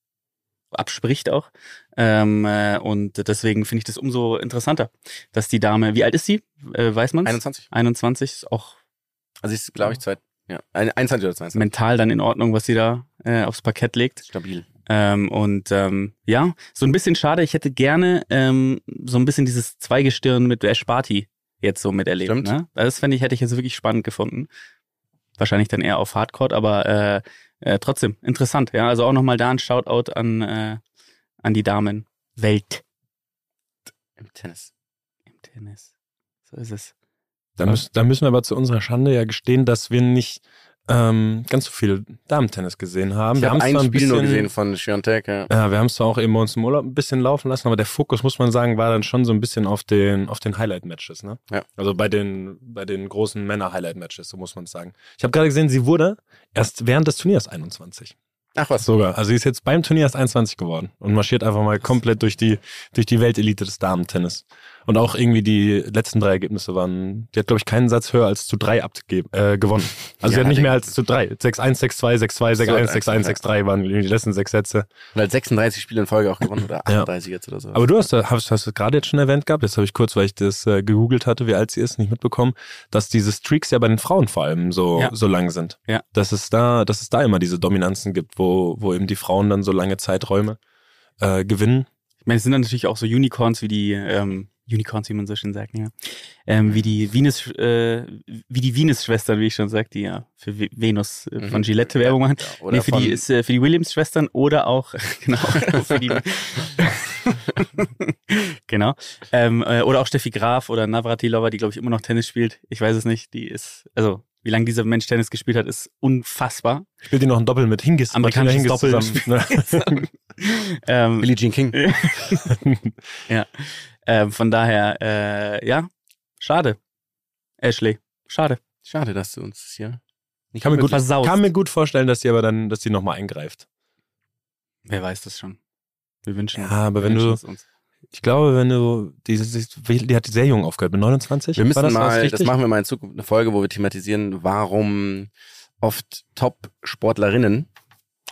abspricht auch. Ähm, äh, und deswegen finde ich das umso interessanter, dass die Dame, wie alt ist sie? Äh, weiß man's?
21.
21, ist auch
Also ist, glaube ich, zwei, ja, ein- 21 oder 22.
mental dann in Ordnung, was sie da äh, aufs Parkett legt.
Stabil.
Ähm, und ähm, ja, so ein bisschen schade. Ich hätte gerne ähm, so ein bisschen dieses Zweigestirn mit Ash Barty jetzt so miterlebt.
Stimmt.
Ne? Das fände ich, hätte ich jetzt wirklich spannend gefunden. Wahrscheinlich dann eher auf Hardcore, aber äh, äh, trotzdem interessant. Ja, also auch nochmal da ein Shoutout an äh, an die Damen Welt
Im Tennis.
im Tennis. So ist es.
Da, müssen, da müssen wir aber zu unserer Schande ja gestehen, dass wir nicht ähm, ganz so viel Damentennis gesehen haben.
Ich
wir
habe
haben's
ein Spiel nur
bisschen-
gesehen von Świątek. Ja.
Ja, wir haben es zwar auch eben bei uns im Urlaub ein bisschen laufen lassen, aber der Fokus, muss man sagen, war dann schon so ein bisschen auf den, auf den Highlight-Matches, ne?
Ja.
Also bei den, bei den großen Männer-Highlight-Matches, so muss man es sagen. Ich habe gerade gesehen, sie wurde erst während des Turniers 21.
Ach was.
Sogar. Also sie ist jetzt beim Turnier erst 21 geworden und marschiert einfach mal komplett durch die, durch die Weltelite des Damentennis. Und auch irgendwie die letzten drei Ergebnisse waren, die hat, glaube ich, keinen Satz höher als zu drei abgegeben, äh, gewonnen. Also sie
Ja,
hat nicht mehr als zu drei. 6-1, 6-2, 6-2, 6-1, 6-1, 6-3 waren die letzten sechs Sätze.
Und halt 36 Spiele in Folge auch gewonnen oder
Ja.
38 jetzt oder so.
Aber du hast, hast, hast du gerade jetzt schon erwähnt gehabt, jetzt habe ich kurz, weil ich das äh, gegoogelt hatte, wie alt sie ist, nicht mitbekommen, dass diese Streaks ja bei den Frauen vor allem so,
Ja.
so lang sind.
Ja.
Dass es da, dass es da immer diese Dominanzen gibt, wo, wo eben die Frauen dann so lange Zeiträume äh, gewinnen.
Ich meine, es sind dann natürlich auch so Unicorns wie die ähm, Unicorns, wie man so schön sagt, ja. Ähm, wie die Venus, äh, wie die Venus-Schwestern, wie ich schon sagte, die ja für Ve- Venus äh, von
Mhm.
Gillette Werbung machen.
Ja, oder
nee, für die ist äh, für die Williams-Schwestern oder auch genau für die genau ähm, äh, oder auch Steffi Graf oder Navratilova, die glaube ich immer noch Tennis spielt. Ich weiß es nicht. Die ist also wie lange dieser Mensch Tennis gespielt hat, ist unfassbar.
Spielt die noch ein Doppel mit Hingis?
Amerikanisches
Martina
Doppel.
zusammen.
Ähm,
Billie Jean King.
ähm, von daher äh, ja, schade. Ashley, schade.
Schade, dass du uns hier nicht
kann, mir gut,
versaust.
kann mir gut vorstellen, dass sie aber dann, dass sie nochmal eingreift.
Wer weiß das schon? Wir wünschen
Ja, aber
wir
wenn
wünschen
du-
es uns.
Ich glaube, wenn du, die, die, die hat sehr jung aufgehört, mit 29?
Wir müssen
War das,
mal, das machen wir mal in Zukunft eine Folge, wo wir thematisieren, warum oft Top-Sportlerinnen,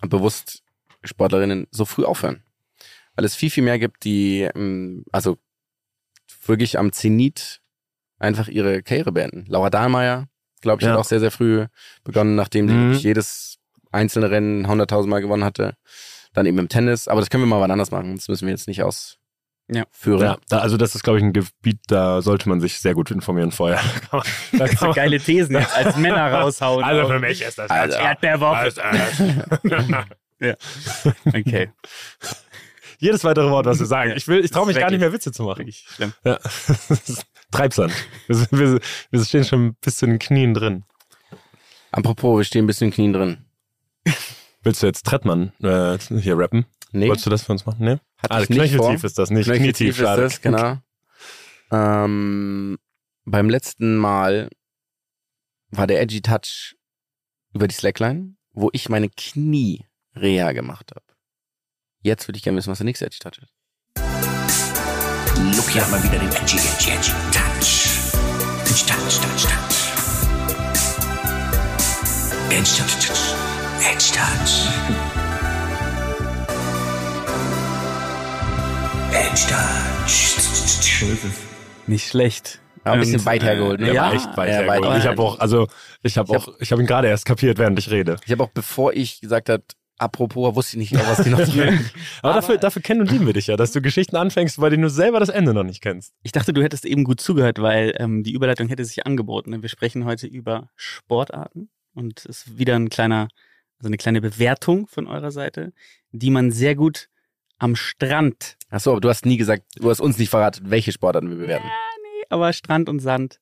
bewusst Sportlerinnen, so früh aufhören. Weil es viel, viel mehr gibt, die, ähm, also wirklich am Zenit einfach ihre Karriere beenden. Laura Dahlmeier, glaube ich,
Ja.
hat auch sehr, sehr früh begonnen, nachdem sie
Mhm.
wirklich jedes einzelne Rennen 100.000 Mal gewonnen hatte. Dann eben im Tennis. Aber das können wir mal wann anders machen. Das müssen wir jetzt nicht ausführen.
Ja, da, also das ist, glaube ich, ein Gebiet, da sollte man sich sehr gut informieren vorher. Da kann
So
man-
geile Thesen jetzt als Männer raushauen.
Also für mich ist das
Also,
Erdbeerwoche.
Also, äh,
Okay.
Jedes weitere Wort, was wir sagen. Ich will, ich traue mich gar nicht mehr Witze zu machen.
Schlimm.
Ja. Treibsand. Wir, wir, wir stehen schon bis zu den Knien drin.
Apropos, wir stehen ein bisschen in den Knien drin.
Willst du jetzt Trettmann äh, hier rappen?
Nee,
Wolltest du das für uns machen? Nee?
hatte
Ah, knöcheltief ist das nicht.
Knöcheltief
Knietief,
ist
schade.
das, genau. Ähm, beim letzten Mal war der Edgy Touch über die Slackline, wo ich meine Knie Reha gemacht habe. Jetzt würde ich gerne wissen, was der nächste Edgy Touch ist.
Lucky hat mal wieder den Edgy, Edgy, Edgy Touch. Edgy Touch, Touch, Touch. Edgy Touch, Touch. Edgy Touch. Edgy Touch.
Nicht schlecht.
Aber ein bisschen
Und,
weit hergeholt, ne?
Ja,
echt weit
ja,
hergeholt.
weit.
Ich habe auch, also ich habe
Ich
auch, ich habe ihn gerade erst kapiert, während ich rede.
Ich habe auch, bevor ich gesagt habe, apropos, wusste ich nicht, was die noch sagen.
Aber, dafür, dafür kennen und lieben wir dich ja, dass du Geschichten anfängst, weil du selber das Ende noch nicht kennst.
Ich dachte, du hättest eben gut zugehört, weil ähm, die Überleitung hätte sich angeboten. Wir sprechen heute über Sportarten und es ist wieder ein kleiner, also eine kleine Bewertung von eurer Seite, die man sehr gut am Strand,
Achso, aber du hast nie gesagt, du hast uns nicht verraten, welche Sportarten wir bewerten.
aber Strand und Sand.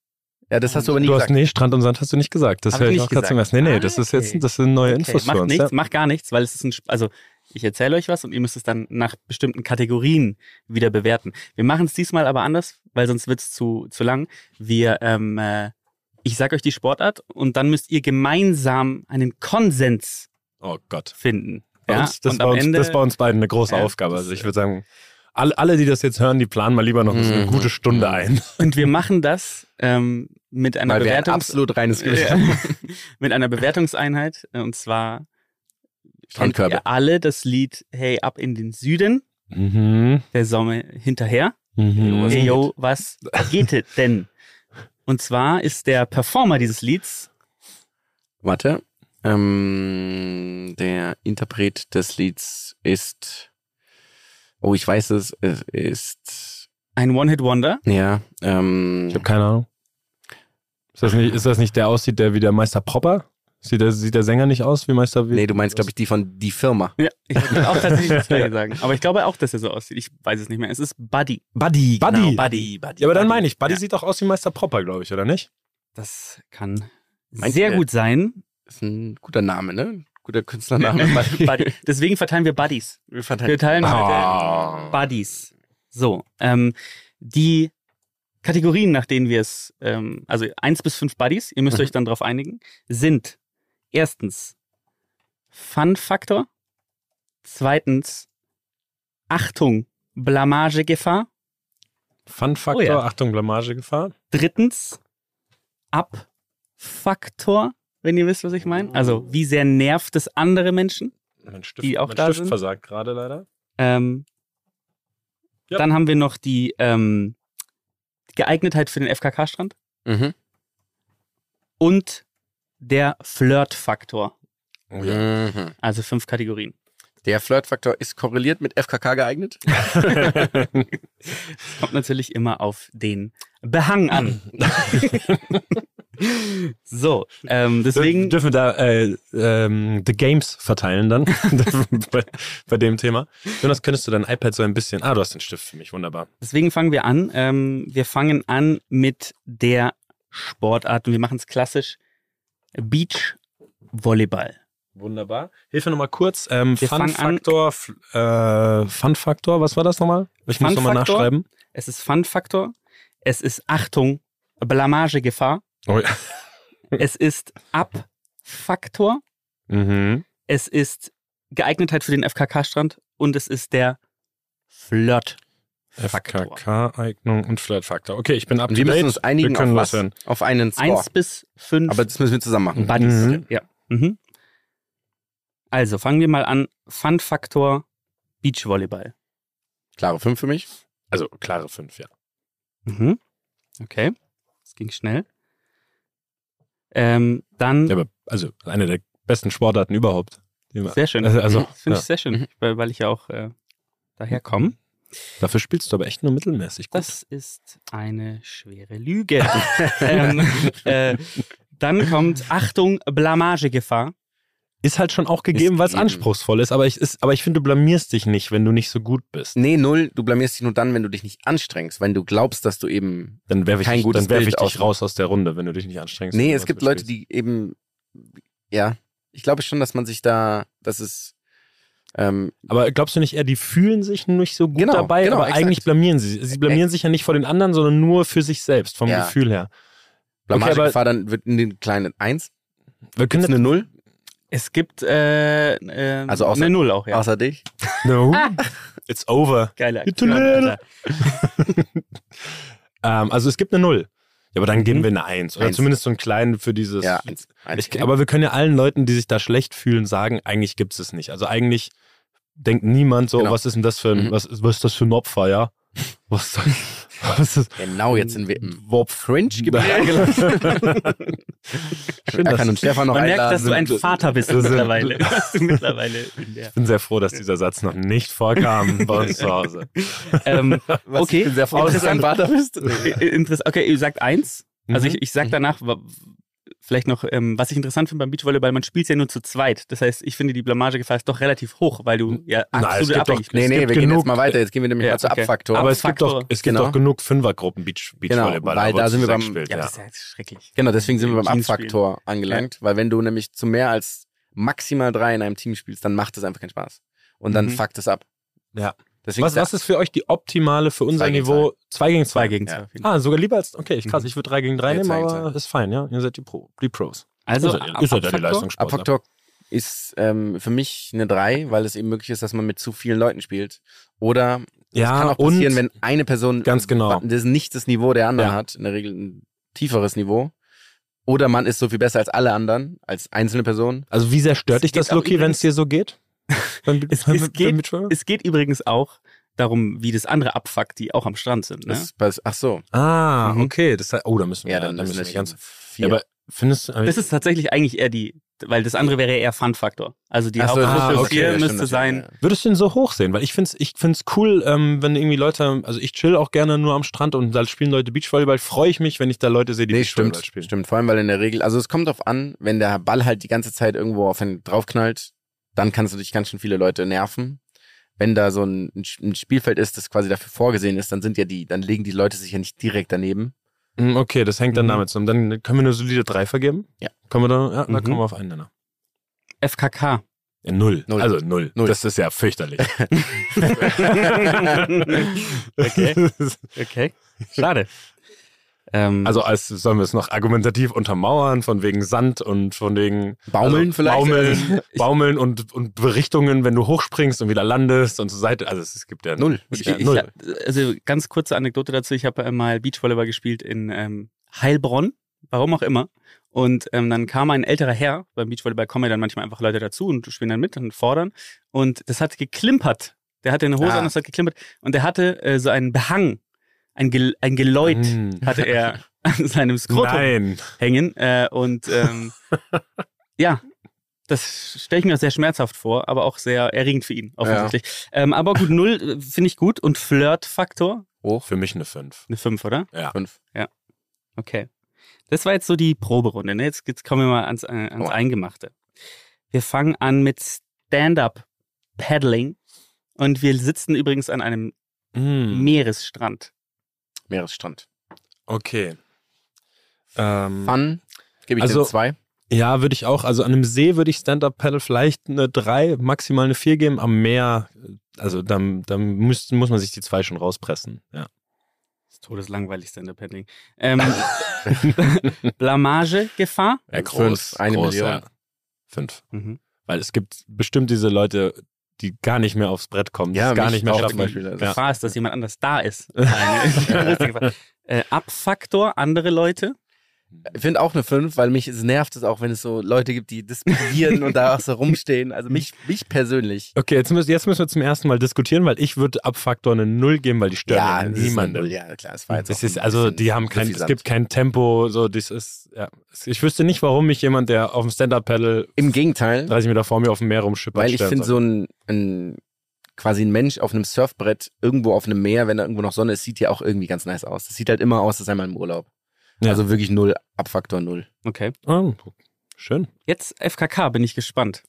Ja, das hast du aber nie
Du hast,
gesagt.
nee, Strand und Sand hast du nicht gesagt. Das höre
ich nicht
auch gerade zum ersten. Nee, nee,
Ah,
das ist jetzt, das sind neue
Okay,
Infos
macht
für uns.
nichts,
Ja.
macht gar nichts, weil es ist ein, Sp- also ich erzähle euch was und ihr müsst es dann nach bestimmten Kategorien wieder bewerten. Wir machen es diesmal aber anders, weil sonst wird es zu, zu lang. Wir, ähm, äh, ich sag euch die Sportart und dann müsst ihr gemeinsam einen Konsens
Oh Gott.
finden. Ja?
uns, das,
und
ist bei
am
uns,
Ende,
das ist bei uns beiden eine große
Ja,
Aufgabe. Also ich würde sagen, alle, alle, die das jetzt hören, die planen mal lieber noch eine
Mhm.
gute Stunde ein.
und wir machen das ähm, mit einer
Weil wir ein
Bewertungs
absolut reines Gewissen
Ja. mit einer Bewertungseinheit äh, und zwar kennt ihr alle das Lied Hey ab in den Süden
Mhm.
der Sommer hinterher.
Mhm.
Hey yo, was geht es denn? Und zwar ist der Performer dieses Lieds
Warte. Ähm, der Interpret des Lieds ist. Oh, ich weiß es. Es ist.
ein One-Hit-Wonder.
Ja. Ähm,
Ich habe keine Ahnung. Ist das, nicht, ist das nicht der aussieht, der wie der Meister Popper? Sieht der, sieht der Sänger nicht aus wie Meister? Wie,
nee, du meinst, glaube ich, die von Die Firma.
Ja, ich wollte auch tatsächlich das gleiche sagen. Aber ich glaube auch, dass er so aussieht. Ich weiß es nicht mehr. Es ist Buddy.
Buddy. Buddy.
Genau, Buddy, Buddy.
Ja, aber dann meine ich, Buddy
Ja,
sieht doch aus wie Meister Popper, glaube ich, oder nicht?
das kann
Meint
sehr
ihr?
gut sein.
Ist ein guter Name, ne? Guter Künstlername.
Buddy. Deswegen verteilen wir Buddies.
Wir
Wir
verteilen.
teilen
Ah.
heute Buddies. So, ähm, die Kategorien, nach denen wir es, ähm, also eins bis fünf Buddies, ihr müsst
Mhm.
euch dann darauf einigen, sind erstens Fun-Faktor, zweitens Achtung, Blamagegefahr,
Fun-Faktor,
Oh ja.
Achtung, Blamagegefahr.
drittens Ab-Faktor, wenn ihr wisst, was ich meine. Also, wie sehr nervt es andere Menschen?
Mein Stift,
Die auch
mein
da
Stift
sind?
versagt gerade leider.
Ähm,
Ja.
Dann haben wir noch die ähm, Geeignetheit für den FKK-Strand
Mhm.
und der Flirt-Faktor.
Oh, ja.
Mhm.
Also fünf Kategorien.
Der Flirtfaktor ist korreliert mit FKK geeignet.
Kommt natürlich immer auf den Behang an. so, ähm, deswegen.
Dürfen wir da äh, ähm, The Games verteilen dann bei, bei dem Thema. Jonas, könntest du dein iPad so ein bisschen. Ah, du hast den Stift für mich, wunderbar.
Deswegen fangen wir an. Ähm, wir fangen an mit der Sportart und wir machen es klassisch. Beach Volleyball.
Wunderbar. Hilfe nochmal kurz. Ähm, Fun-Faktor, äh, Fun-Faktor, was war das nochmal? Ich muss nochmal nachschreiben.
Es ist Fun-Faktor. Es ist Achtung, Blamagegefahr.
Oh, ja.
Es ist Ab-Faktor.
mhm.
Es ist Geeignetheit für den FKK-Strand und es ist der Flirt.
FKK-Eignung und Flirt-Faktor. Okay, ich bin up to
wir müssen uns einigen
wir können
auf was?
loshören.
Auf einen Score.
Eins bis fünf
Aber das müssen wir zusammen machen.
Buddies.
Mhm.
Ja. Mhm. Also fangen wir mal an. Fun-Faktor Beachvolleyball.
Klare 5 für mich.
Also klare 5, ja.
Mhm. Okay. Das ging schnell. Ähm, dann,
ja. Aber also eine der besten Sportarten überhaupt.
Sehr schön.
Also, also
Das finde
ja.
ich sehr schön, weil, weil ich ja auch äh, daher komme.
dafür spielst du aber echt nur mittelmäßig gut.
Das ist eine schwere Lüge. ähm, äh, dann kommt Achtung, Blamagegefahr.
Ist halt schon auch gegeben, weil es anspruchsvoll ist. Aber ich, ist, aber ich finde, du blamierst dich nicht, wenn du nicht so gut bist.
Nee, null. Du blamierst dich nur dann, wenn du dich nicht anstrengst, wenn du glaubst, dass du eben.
Dann werfe ich,
Kein
dich,
gutes
dann werf ich dich
aus-
raus aus der Runde, wenn du dich nicht anstrengst.
Nee, es gibt Leute, die eben. Ja, ich glaube schon, dass man sich da. Das ist. Ähm,
Aber glaubst du nicht eher, die fühlen sich nicht so gut
Genau,
dabei,
genau,
aber
exakt.
eigentlich blamieren sie. Sie blamieren sich ja nicht vor den anderen, sondern nur für sich selbst, vom
Ja.
Gefühl her.
Blamagegefahr dann wird in den kleinen 1.
Wir können
eine 0?
Es gibt äh, äh,
Also außer-
eine Null auch, ja.
Außer dich.
No. It's over.
Geile Aktion. Alter.
Ähm, also es gibt eine Null. Ja, aber dann geben
Mhm.
wir eine Eins. Oder
Eins.
zumindest so einen kleinen für dieses.
Ja, 1.
Ich, aber wir können ja allen Leuten, die sich da schlecht fühlen, sagen, eigentlich gibt es es nicht. Also eigentlich denkt niemand so,
Genau.
was ist denn das für ein,
Mhm.
was, was ist das für ein Opfer, ja? Was soll was ist
Genau, jetzt sind wir im
Warp
Fringe-Gebiet
Schön,
Da
dass-
kann uns Stefan noch
Man merkt, dass du ein Vater bist
Das
mittlerweile. Mittlerweile
Ich bin sehr froh, dass dieser Satz noch nicht vorkam bei uns zu Hause.
ähm,
Was,
okay,
Ich bin sehr froh, dass du ein
interessant.
Vater bist.
Äh, Interess okay, ihr sagt eins. Also
Mhm.
ich, ich sag danach wa- vielleicht noch, ähm, was ich interessant finde beim Beachvolleyball, man spielt ja nur zu zweit. Das heißt, ich finde, die Blamagegefahr ist doch relativ hoch, weil du ja absolut
doch-
abhängig bist.
Nee, nee, wir gehen
genug-
jetzt mal weiter. Jetzt gehen wir nämlich
Ja,
mal zu
okay.
Abfaktor.
Aber es gibt doch, es gibt
Genau.
doch genug Fünfergruppen Beach, Beachvolleyballer.
weil
wo
da
es
sind wir beim-
spielt,
Ja,
ja.
das ist ja schrecklich.
Genau, deswegen sind wir beim Abfaktor angelangt, weil wenn du nämlich zu mehr als maximal drei in einem Team spielst, dann macht es einfach keinen Spaß. Und dann
Mhm.
fuckt es ab.
Ja.
Deswegen
Was, was ist für euch die optimale für unser
Zwei gegen
Niveau? Zwei gegen zwei.
Zwei gegen
Ja.
zwei. auf jeden Fall.
Ah, sogar lieber als. Okay, ich krass.
Mhm.
Ich würde drei gegen drei
Ja,
nehmen, aber
zwei.
ist fein, ja. Ihr seid die, Pro, die Pros.
Also,
ist ja, ist ja der
Abfaktor?
Leistungssportler.
Abfaktor ist ähm, für mich eine 3, weil es eben möglich ist, dass man mit zu vielen Leuten spielt. Oder es
Ja,
kann auch passieren,
und
wenn eine Person
Ganz genau.
das nicht das Niveau der anderen
Ja.
hat, in der Regel ein tieferes Niveau. Oder man ist so viel besser als alle anderen, als einzelne Person.
Also wie sehr stört
Es
dich das, Loki, wenn es dir so geht? Beim,
Es-
beim-
es
beim
geht-
Beachvolleyball?
Es geht übrigens auch darum, wie das andere abfuckt, die auch am Strand sind. Ne?
Das, ach so.
Ah,
Mhm.
okay. Das, oh, da müssen wir,
Ja, dann,
da
müssen
wir ganz.
vier.
Ja, aber findest du.
Das ist tatsächlich eigentlich eher die, weil das andere wäre eher Fun-Faktor. Also die
Ach so,
ah, okay,
hier
stimmt,
müsste sein,
ja.
Würdest du ihn so hoch sehen? Weil ich find's, ich find's cool, ähm, wenn irgendwie Leute, also ich chill auch gerne nur am Strand und da spielen Leute Beachvolleyball, freue ich mich, wenn ich da Leute sehe, die
Nee,
Beachvolleyball
stimmt.
spielen.
Stimmt, vor allem, weil in der Regel, also es kommt drauf an, wenn der Ball halt die ganze Zeit irgendwo auf einen draufknallt, dann kannst du dich ganz schön viele Leute nerven. Wenn da so ein, ein Spielfeld ist, das quasi dafür vorgesehen ist, dann sind ja die, dann legen die Leute sich ja nicht direkt daneben.
Mm, Okay, das hängt dann
Mhm.
damit zusammen. Dann können wir eine solide 3 vergeben?
Ja.
Können wir da, ja, da
Mhm.
kommen wir auf einen Nenner.
FKK.
Ja, null.
Null.
Also null.
Null.
Das ist ja fürchterlich.
okay, okay. Schade. Ähm,
Also als sollen wir es noch argumentativ untermauern, von wegen Sand und von wegen
Baumeln
also,
vielleicht?
Baumeln, Baumeln und, und Berichtungen, wenn du hochspringst und wieder landest und zur Seite. Also es gibt ja
Null.
ich,
Ja,
ich,
null.
also ganz kurze Anekdote dazu. Ich habe mal Beachvolleyball gespielt in ähm, Heilbronn, warum auch immer. Und ähm, dann kam ein älterer Herr, beim Beachvolleyball kommen ja dann manchmal einfach Leute dazu und spielen dann mit und fordern. Und das hat geklimpert. Der hatte eine Hose
Ah.
an, das hat geklimpert. Und der hatte äh, so einen Behang, ein, Gel ein Geläut
Mm.
hatte er an seinem Skrotum
Nein.
hängen. Äh, und ähm, ja, das stelle ich mir sehr schmerzhaft vor, aber auch sehr erregend für ihn, offensichtlich. Ähm, aber gut, null äh, finde ich gut. Und Flirt-Faktor?
Hoch.
Für mich eine 5.
Eine 5, oder?
Ja.
Fünf.
Okay. Das war jetzt so die Proberunde. Ne? Jetzt, jetzt kommen wir mal ans, äh, ans
Oh.
Eingemachte. Wir fangen an mit Stand-Up-Paddling. Und wir sitzen übrigens an einem
Mm.
Meeresstrand.
Meeresstrand.
Okay. Ähm,
Fun. Gebe ich
Also-
dir zwei.
Ja, würde ich auch. Also an einem See würde ich Stand-Up-Paddle vielleicht eine 3, maximal eine 4 geben. Am Meer, also dann, dann muss, muss man sich die zwei schon rauspressen. Ja.
Das ist todeslangweilig Stand-Up-Paddling. Ähm, Blamage-Gefahr?
ja
Fünf, eine Million.
Ja. Fünf.
Mhm.
Weil es gibt bestimmt diese Leute, die gar nicht mehr aufs Brett kommen, die
Ja,
es gar nicht mehr schaffen.
zum Beispiel. Also
Ja.
Gefahr ist, dass jemand anders da ist. Äh, Abfaktor, andere Leute.
Ich finde auch eine 5, weil mich es nervt es auch, wenn es so Leute gibt, die disputieren und da auch so rumstehen. Also mich, mich persönlich.
Okay, jetzt müssen, jetzt müssen wir zum ersten Mal diskutieren, weil ich würde Abfaktor eine 0 geben, weil die stören ja, niemanden.
eine Null, Ja, klar, es war jetzt
Das ist, also die haben kein, es gibt kein Tempo, so das ist, ja. Ich wüsste nicht, warum mich jemand, der auf dem Stand-Up-Paddle
Im Gegenteil,
30 Meter vor mir auf dem Meer rumschippert,
weil ich finde so ein, ein quasi ein Mensch auf einem Surfbrett irgendwo auf einem Meer, wenn da irgendwo noch Sonne ist, sieht ja auch irgendwie ganz nice aus. Das sieht halt immer aus, als sei man im Urlaub.
Ja.
Also wirklich null, Abfaktor null.
Okay.
Oh, schön.
Jetzt FKK, bin ich gespannt.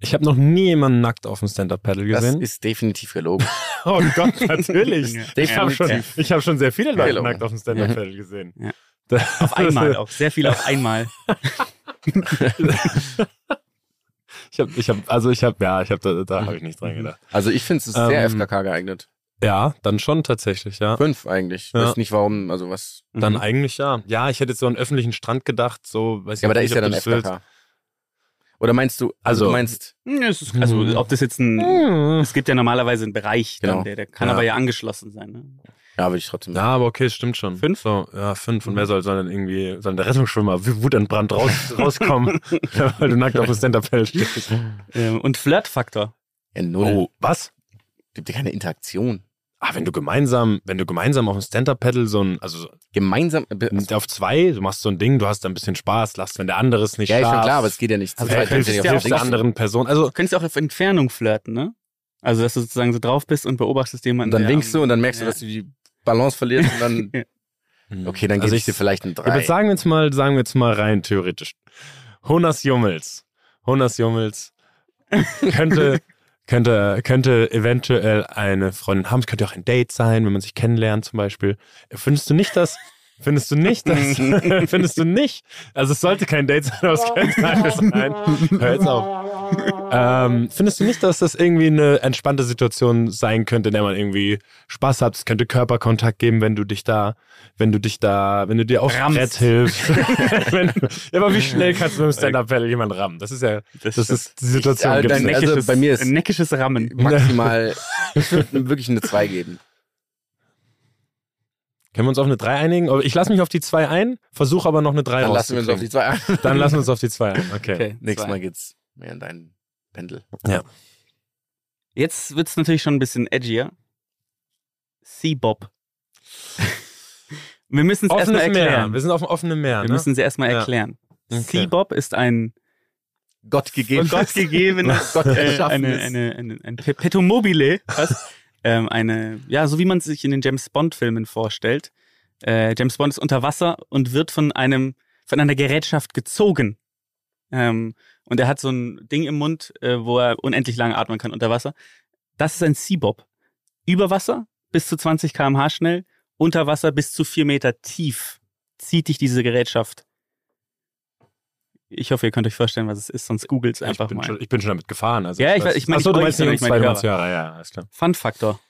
Ich habe noch nie jemanden nackt auf dem Stand-Up-Paddle
Das
gesehen.
ist definitiv gelogen.
oh Gott, natürlich. Ich habe schon, ich hab schon sehr viele Leute
Gelogen.
nackt auf dem Stand-Up-Paddle gesehen.
Ja.
Das-
Auf einmal auch. Sehr viel auf einmal.
Ich habe, ich hab, also ich habe, ja, ich habe da, da habe ich nicht dran gedacht.
Also ich finde es sehr
Ähm,
FKK geeignet.
Ja, dann schon tatsächlich, ja.
Fünf eigentlich. Ich
Ja.
weiß nicht warum, also was.
Dann
Mhm.
eigentlich ja. Ja, ich hätte jetzt so einen öffentlichen Strand gedacht, so, weiß ich
Ja, aber da
nicht,
ist ja dann. FKK. Oder meinst du,
Also-
also du meinst,
Hm, es ist, also,
Mhm.
ob das jetzt ein.
Hm.
Es gibt ja normalerweise einen Bereich, dann,
Genau.
der, der kann
Ja.
aber ja angeschlossen sein. Ne?
ja, würde ich trotzdem
Ja, aber okay, es stimmt schon.
Fünf?
So, ja, fünf. Und wer soll, soll dann irgendwie, soll der Rettungsschwimmer wutentbrannt raus, rauskommen, weil du nackt auf dem Stand-Up-Paddle stehst?
Ähm, und Flirtfaktor.
Ja, null.
Oh, was?
Gibt ja keine Interaktion.
Ah, wenn du gemeinsam, wenn du gemeinsam auf dem Stand-Up-Pedal so ein, also
Gemeinsam.
so auf zwei, du machst so ein Ding, du hast da ein bisschen Spaß, lass, wenn der andere es nicht
Ja, ist
schafft.
schon klar, aber es geht ja nicht.
also,
zweit,
hilfst,
du
hilfst
auf
der anderen Person. Also,
Du könntest ja auch auf Entfernung flirten, ne? Also, dass du sozusagen so drauf bist und beobachtest jemanden.
Und dann winkst du und dann merkst du,
ja.
dass du die Balance verlierst und dann. Okay, dann gebe
Also
ich dir
ich-
vielleicht ein
Ja, aber
3.
sagen wir jetzt mal, sagen wir jetzt mal rein theoretisch. Honas Jummels. Honas Jummels könnte, könnte, könnte eventuell eine Freundin haben. Es könnte auch ein Date sein, wenn man sich kennenlernt zum Beispiel. Findest du nicht, dass, findest du nicht, dass, findest du nicht, also es sollte kein Date sein, aber es könnte sein. Hör jetzt auf. Ähm, findest du nicht, dass das irgendwie eine entspannte Situation sein könnte, in der man irgendwie Spaß hat? Es könnte Körperkontakt geben, wenn du dich da, wenn du dich da, wenn du dir aufs
Rammst.
Brett hilfst. wenn, ja, aber wie schnell kannst du mit dem Stand-Up-Paddle jemanden rammen? Das ist ja, das, ist die Situation.
Dann-
nicht.
also bei mir ist-
ein neckisches Rammen.
Maximal. Ich würde wirklich eine 2 geben.
Können wir uns auf eine 3 einigen? Ich lasse mich auf die 2 ein, versuche aber noch eine 3
Dann lassen wir uns auf die 2 ein.
Dann lassen wir uns auf die 2 ein. Okay.
Okay,
Nächstes
zwei.
Mal geht's mehr in deinen Pendel.
Jetzt wird's natürlich schon ein bisschen edgier. Seabob. Wir müssen es erstmal
Offenes Meer.
erklären.
Wir sind auf dem offenen Meer.
Wir
ne?
müssen sie erstmal
Ja.
erklären.
Okay.
Seabob ist ein
Gott gegeben.
von Gott gegebenes,
Gott
äh, eine, eine, eine, ein Perpetuum mobile, was, ähm, eine, ja, so wie man es sich in den James Bond-Filmen vorstellt. Äh, James Bond ist unter Wasser und wird von einem, von einer Gerätschaft gezogen. Ähm, und er hat so ein Ding im Mund, äh, wo er unendlich lange atmen kann unter Wasser. Das ist ein Seabob. Über Wasser bis zu 20 km/h schnell, unter Wasser bis zu 4 Meter tief zieht dich diese Gerätschaft. Ich hoffe, ihr könnt euch vorstellen, was es ist, sonst googelt es
ich,
einfach
bin
mal.
schon, ich bin schon damit gefahren. Also
Ja, ich weiß- ich meine
Achso,
nicht
du meinst nicht
ich
zwei, meinst Hörer. Ja, alles klar.
Fun-Faktor.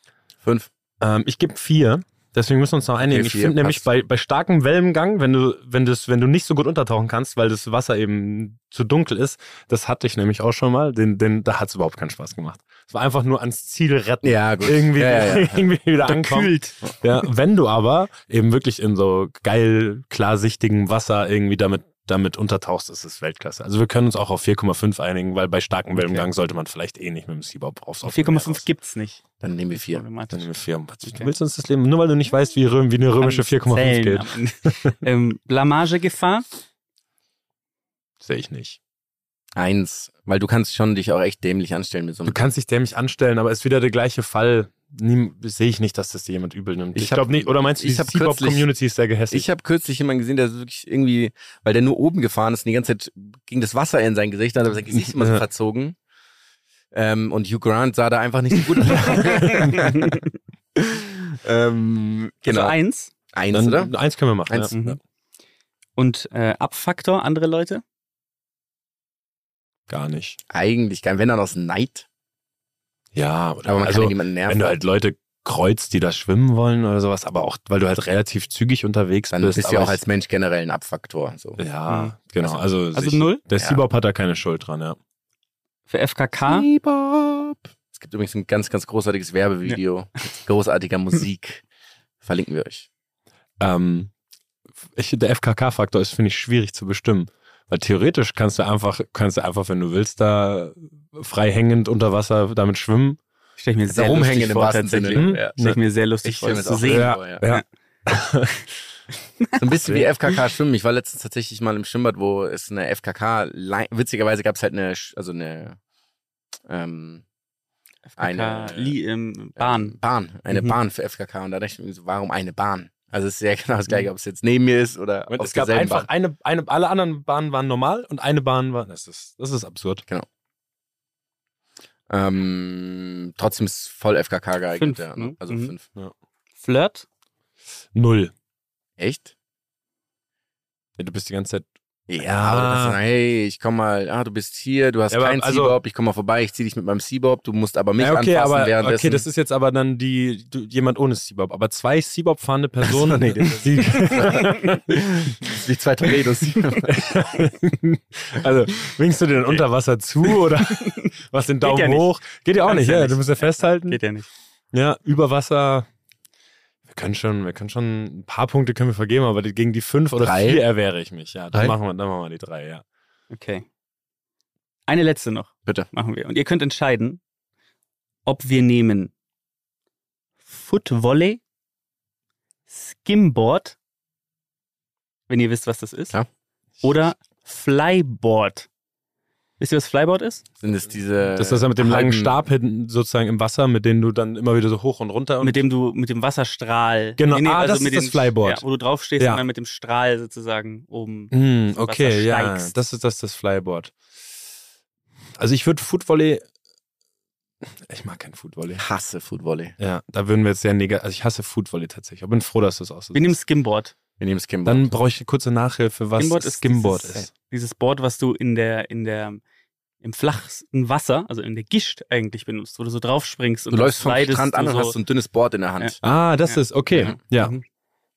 Fünf.
Ähm, ich gebe vier. Deswegen müssen wir uns noch einigen.
Okay,
ich finde nämlich bei, bei starkem Wellengang, wenn du, wenn, das, wenn du nicht so gut untertauchen kannst, weil das Wasser eben zu dunkel ist, das hatte ich nämlich auch schon mal, den, den, da hat es überhaupt keinen Spaß gemacht. Es war einfach nur ans Ziel retten.
Ja, gut.
Irgendwie,
Ja, ja, ja.
irgendwie wieder ankommen. Ja, wenn du aber eben wirklich in so geil klarsichtigem Wasser irgendwie damit, damit untertauchst, ist es Weltklasse. Also wir können uns auch auf 4,5 einigen, weil bei starkem Wellengang sollte man vielleicht eh nicht mit dem Seabob aufs offene Meer
4,5
raus.
gibt's nicht.
Dann nehmen wir vier.
Dann
Problematisch.
nehmen wir vier. Du
Okay.
willst uns das Leben, nur weil du nicht weißt, wie, rö- wie eine römische 4,5
Zählen
geht.
ähm, Blamagegefahr.
Sehe ich nicht.
Eins. Weil du kannst schon dich auch echt dämlich anstellen mit so
Du
einem.
kannst dich dämlich anstellen, aber ist wieder der gleiche Fall. Sehe ich nicht, dass das jemand übel nimmt. Ich,
Ich
glaube nicht. Oder meinst du,
ich
die Seabob-Community ist sehr gehässig?
Ich habe kürzlich jemanden gesehen, der wirklich irgendwie, weil der nur oben gefahren ist und die ganze Zeit ging das Wasser in sein Gesicht, dann hat er sein Gesicht immer so verzogen. Ähm, und Hugh Grant sah da einfach nicht so gut aus. ähm, genau.
Also eins.
Eins,
Dann,
oder?
Eins können wir machen.
Eins.
Ja.
Mhm. Und äh, Abfaktor, andere Leute.
Gar nicht.
Eigentlich kein, wenn dann aus Neid.
Ja, oder
Aber man
also,
kann ja niemanden nerven.
wenn du halt Leute kreuzt, die da schwimmen wollen oder sowas, aber auch, weil du halt relativ zügig unterwegs
dann
bist.
bist du ja auch als Mensch generell ein Abfaktor. So.
Ja, genau.
Also-
Also,
Also
sich-
null?
Der
Ja.
Hat da keine Schuld dran, ja.
Für FKK.
Bebop. Es gibt übrigens ein ganz, ganz großartiges Werbevideo mit großartiger Musik. Verlinken wir euch.
Ähm, ich, der FKK-Faktor ist, finde ich, schwierig zu bestimmen. Weil theoretisch kannst du einfach, kannst du einfach, wenn du willst, da frei hängend unter Wasser damit schwimmen.
Stell ich mir sehr
rumhängen
lustig
im
vor,
wahrsten
tatsächlich.
Sinne.
Hm?
Ja.
Stell ich mir sehr lustig
Ich
vor, das zu sehen.
Ja,
vor, ja.
ja.
So ein bisschen wie FKK schwimmen. Ich war letztens tatsächlich mal im Schwimmbad, wo es eine FKK, witzigerweise gab es halt eine, also eine, ähm,
FKK,
Eine-
Li, ähm, Bahn.
Bahn, eine
Mhm.
Bahn für FKK. Und da dachte ich mir so, warum eine Bahn? Also es ist ja genau das gleiche, ob es jetzt neben mir ist oder
Und
auf
es gab einfach
Bahn.
eine, eine, alle anderen Bahnen waren normal und eine Bahn war, das ist, das ist absurd.
Ähm, trotzdem ist voll FKK geeignet,
Fünf,
ja.
ne?
Also
Mhm.
fünf.
Flirt.
Null.
Echt?
Ja, du bist die ganze Zeit,
Ja,
Ja.
aber das hey, ich komm mal, ah, du bist hier, du hast
Ja,
keinen
also-
Seabob, ich komm mal vorbei, ich zieh dich mit meinem Seabob, du musst aber mich
ja, okay,
anfassen
aber,
währenddessen.
okay, das ist jetzt aber dann die, du, jemand ohne Seabob. Aber zwei Seabob fahrende Personen,
so, nee, das
die,
wie zwei Torpedos.
also winkst du dir dann unter Wasser zu oder was den Daumen
ja nicht.
hoch? Geht ja auch
Kannst
nicht,
ja
ja,
nicht.
du musst ja festhalten.
Geht ja nicht.
Ja, über Wasser. Wir können schon, wir können schon ein paar Punkte können wir vergeben, aber gegen die fünf oder
Drei?
vier erwehre ich mich. Ja, dann
Drei?
machen wir, dann machen wir die drei, ja.
Okay. Eine letzte noch.
Bitte.
Machen wir. Und ihr könnt entscheiden, ob wir nehmen Footvolley, Skimboard, wenn ihr wisst, was das ist.
Klar.
Oder Flyboard. Wisst ihr, was Flyboard ist?
Sind es diese.
Das ist das ja mit dem langen Stab hinten sozusagen im Wasser, mit dem du dann immer wieder so hoch und runter und
Mit dem du, mit dem Wasserstrahl.
Genau, ah, das
mit
ist das Flyboard.
Ja, wo du draufstehst
Ja.
und dann mit dem Strahl sozusagen oben.
Hm,
Wasser
okay, ja,
steigst.
das ist das, das Flyboard. Also ich würde Footvolley. Ich mag kein Footvolley.
Ich hasse Footvolley.
Ja, da würden wir jetzt sehr negativ. Also ich hasse Footvolley tatsächlich. Ich bin froh, dass du es auch so
Wir nehmen. Skimboard.
Wir nehmen Skimboard.
Dann brauche ich eine kurze Nachhilfe, was
Skimboard
Skimboard,
ist,
ist.
Dieses, Board, was du in der, in der, im flachsten Wasser, also in der Gischt eigentlich benutzt, wo du so drauf springst und
du läufst vom Strand an und
so.
hast so ein dünnes Board in der Hand.
Ah, das
Ja.
ist okay.
Mhm.
Ja.
Mhm.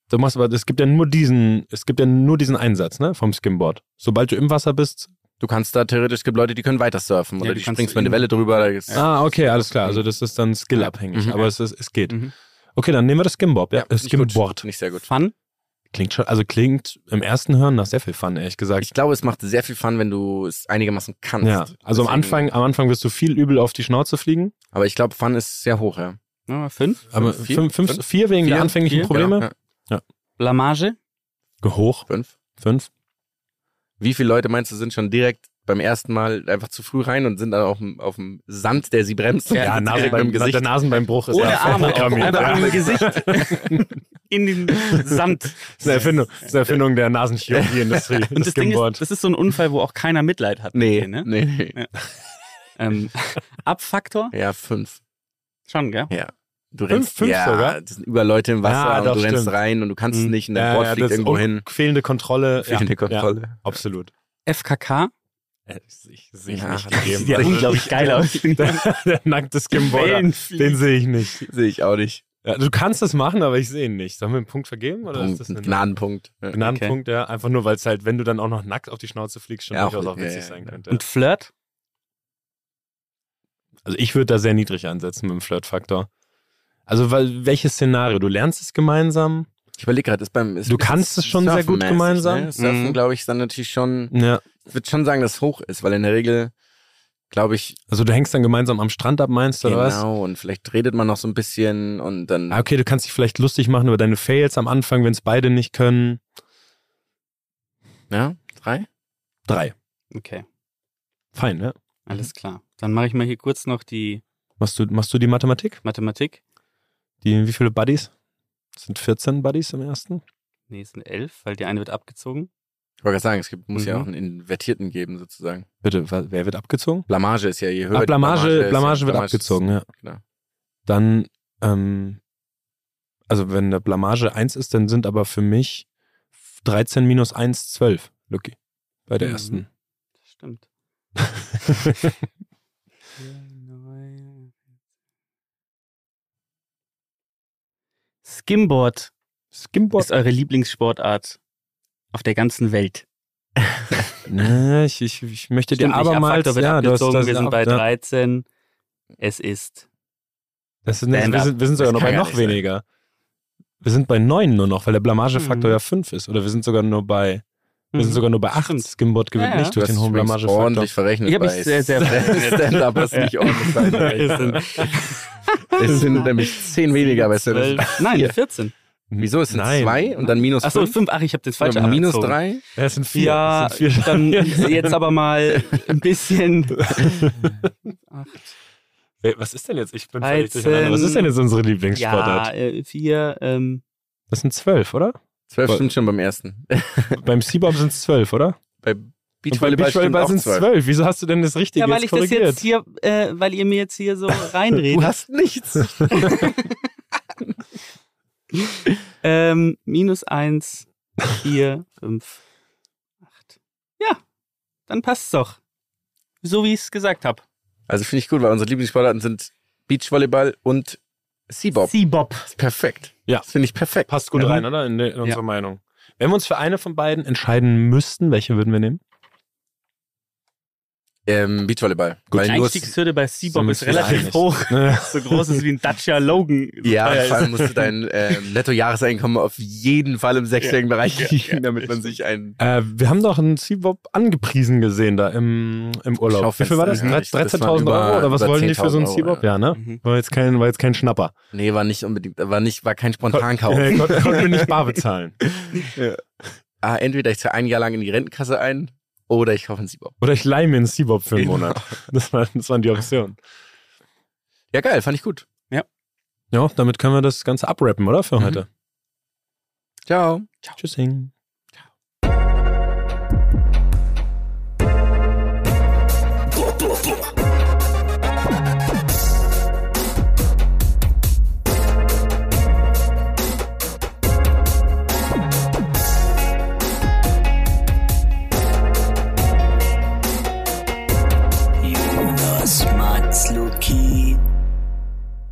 Du machst aber, es gibt ja nur diesen, es gibt ja nur diesen Einsatz, ne, vom Skimboard. Sobald du im Wasser bist.
Du kannst da theoretisch, es gibt Leute, die können weiter surfen
Ja,
oder
die
die springst über eine Welle drüber. Da ist,
Ah, okay, alles klar. Also das ist dann skillabhängig,
Mhm.
aber es, ist, es geht.
Mhm.
Okay, dann nehmen wir das Skimboard. Ja, das
finde ich gut.
Skimboard.
Finde ich sehr gut.
Fun.
Klingt schon, also klingt im ersten Hören nach sehr viel Fun, ehrlich gesagt.
Ich glaube, es macht sehr viel Fun, wenn du es einigermaßen kannst.
ja, also am Anfang, am Anfang wirst du viel übel auf die Schnauze fliegen.
Aber ich glaube, Fun ist sehr hoch, ja.
Ja, fünf.
Aber
Vier?
fünf, fünf,
Fünf?
vier wegen
Vier?
der anfänglichen
Vier?
Probleme.
Ja,
Blamage.
Hoch,
Fünf.
fünf.
Wie viele Leute meinst du, sind schon direkt beim ersten Mal einfach zu früh rein und sind dann auf dem, auf dem Sand, der sie bremst?
Ja,
Ja,
Nase
beim,
beim Gesicht.
der Nasenbeinbruch ist
Ohne
ja
Arme,
Ja.
im Gesicht. in den Sand.
Das ist eine Erfindung, das ist eine Erfindung der Nasenchirurgie-Industrie.
Und das Ding ist, das ist so ein Unfall, wo auch keiner Mitleid hat.
Nee,
dir, ne?
nee, nee.
Ähm, Abfaktor?
Ja, fünf.
Schon, gell?
Ja. Du
Fünf-
rennst,
fünf
ja,
sogar?
das sind über Leute im Wasser
Ja,
und
doch,
du rennst
stimmt.
rein und du kannst es
Mhm.
nicht und dein
ja,
Board
ja,
fliegt
das
irgendwo hin.
Fehlende Kontrolle.
Fehlende
ja,
Kontrolle.
Ja, absolut.
FKK?
Ich sehe
Ja,
nicht
das
gegeben.
sieht ja
Also,
unglaublich geil aus.
Der, der nackte Skimboarder, den sehe ich nicht.
Sehe ich auch nicht.
Ja, du kannst es machen, aber ich sehe ihn nicht. Sollen wir einen Punkt vergeben? Oder ist das
Punkt,
ein
Gnadenpunkt.
Gnadenpunkt? Ja, einfach nur, weil es halt, wenn du dann auch noch nackt auf die Schnauze fliegst, schon
Ja,
durchaus
auch-
auch witzig
ja, ja,
sein könnte.
Und Flirt?
Also ich würde da sehr niedrig ansetzen mit dem Flirtfaktor. Also, weil welches Szenario? Du lernst es gemeinsam?
Ich überlege gerade, ist beim. Ist,
Du kannst
ist
es schon sehr gut
surfenmäßig,
gemeinsam?
Ne? Surfen,
Mhm.
glaube ich, ist dann natürlich schon.
Ja.
Ich würde schon sagen, dass es hoch ist, weil in der Regel, glaube ich,
Also du hängst dann gemeinsam am Strand ab, meinst du, oder was?
genau, und vielleicht redet man noch so ein bisschen und dann.
Ah, okay, du kannst dich vielleicht lustig machen über deine Fails am Anfang, wenn es beide nicht können.
Ja, drei?
Drei.
Okay,
Fein, ne?
alles klar. Dann mache ich mal hier kurz noch die
Machst du, machst du die Mathematik?
Mathematik.
Die, wie viele Buddies? Das sind 14 Buddies im ersten.
Nee, es sind elf, weil die eine wird abgezogen.
Ich wollte gerade sagen, es gibt, muss ja
Mhm.
auch einen Invertierten geben, sozusagen.
Bitte, wer wird abgezogen?
Blamage ist ja je höher. Die
Blamage,
ist ja-
Blamage wird
Blamage ist-
abgezogen, ja.
Genau.
Dann, ähm, also wenn der Blamage 1 ist, dann sind aber für mich 13 minus 1 12, Lucky. Bei der
Mhm.
ersten.
Das stimmt. Skimboard
Skimboard.
ist eure Lieblingssportart auf der ganzen Welt.
Ne, ich, ich, ich möchte dir
Stimmt nicht,
abermals,
wird
ja, du hast, das,
wir sind bei
ja,
13. Es ist.
das ist, wir, sind, wir sind sogar
Das
noch bei
ja
noch
nicht sein.
weniger. Wir sind bei 9 nur noch, weil der Blamagefaktor
Mhm.
ja 5 ist. Oder wir sind sogar nur bei, wir sind sogar nur bei 8.
Stimmt.
Skimboard gewinnt
Ja, ja.
nicht
Du
durch
hast
den hohen Blamagefaktor.
ordentlich verrechnet.
Ich hab mich
bei
sehr, sehr
Stand-up du nicht ordentlich. Es sind nämlich 10 weniger bei Stand-up.
12. Nein, 14.
Wieso? Es sind
Nein.
2 und dann minus
Achso,
5?
5. Ach, ich habe den falsch
Oder minus
abgezogen.
3?
Ja, es sind 4.
Ja,
es sind vier.
dann jetzt aber mal ein bisschen.
Ey, Was ist denn jetzt? Ich bin völlig
13.
durcheinander. Was ist denn jetzt unsere
Ja,
Lieblingssportart?
äh, vier. Ähm,
Das sind 12, oder?
12 stimmt schon beim ersten.
Beim Seabob sind es 12, oder?
Bei Beachvolleyball, auch
sind es
12.
12. Wieso hast du denn das Richtige
ja, weil
jetzt
ich das
korrigiert?
jetzt hier, äh, weil ihr mir jetzt hier so reinredet.
Du hast nichts.
ähm, minus eins, vier, fünf, acht. Ja, dann passt's doch. So wie ich es gesagt habe.
Also finde ich gut, weil unsere Lieblingssportarten sind Beachvolleyball und Seabob.
Seabob.
Das ist perfekt.
Ja.
Das finde ich perfekt.
Passt gut
Ja.
rein, oder? In, in unsere Meinung. Wenn wir uns für eine von beiden entscheiden müssten, welche würden wir nehmen?
Ähm, Beachvolleyball.
Die
Weil nur,
Einstiegshürde bei Seabob
So
ist relativ hoch.
Ja.
so groß ist wie ein Dacia Logan. So
ja, vor allem musst du dein ähm, Nettojahreseinkommen auf jeden Fall im sechsstelligen Bereich
Ja,
liegen,
ja,
damit man sich ein
Äh, wir haben doch einen Seabob angepriesen gesehen da im, im Urlaub. Wie viel war das?
Schaufenster, ja. Das
13.000
waren über-
Euro oder was wollten die für so einen
10.000
Seabob?
Euro,
Ja, ne?
Mhm.
War jetzt kein, war jetzt kein Schnapper.
Nee, war nicht unbedingt, war nicht, war kein Spontankauf.
Äh, konnten wir nicht bar bezahlen.
ah, entweder ich zahle ein Jahr lang in die Rentenkasse ein oder ich kaufe einen Siebop.
Oder ich leih mir einen Seabob für einen
Genau.
Monat. Das, war, das waren die Optionen.
Ja, geil, fand ich gut.
Ja, damit können wir das Ganze abrappen, oder? Für
Mhm.
heute.
Ciao.
Tschüssing.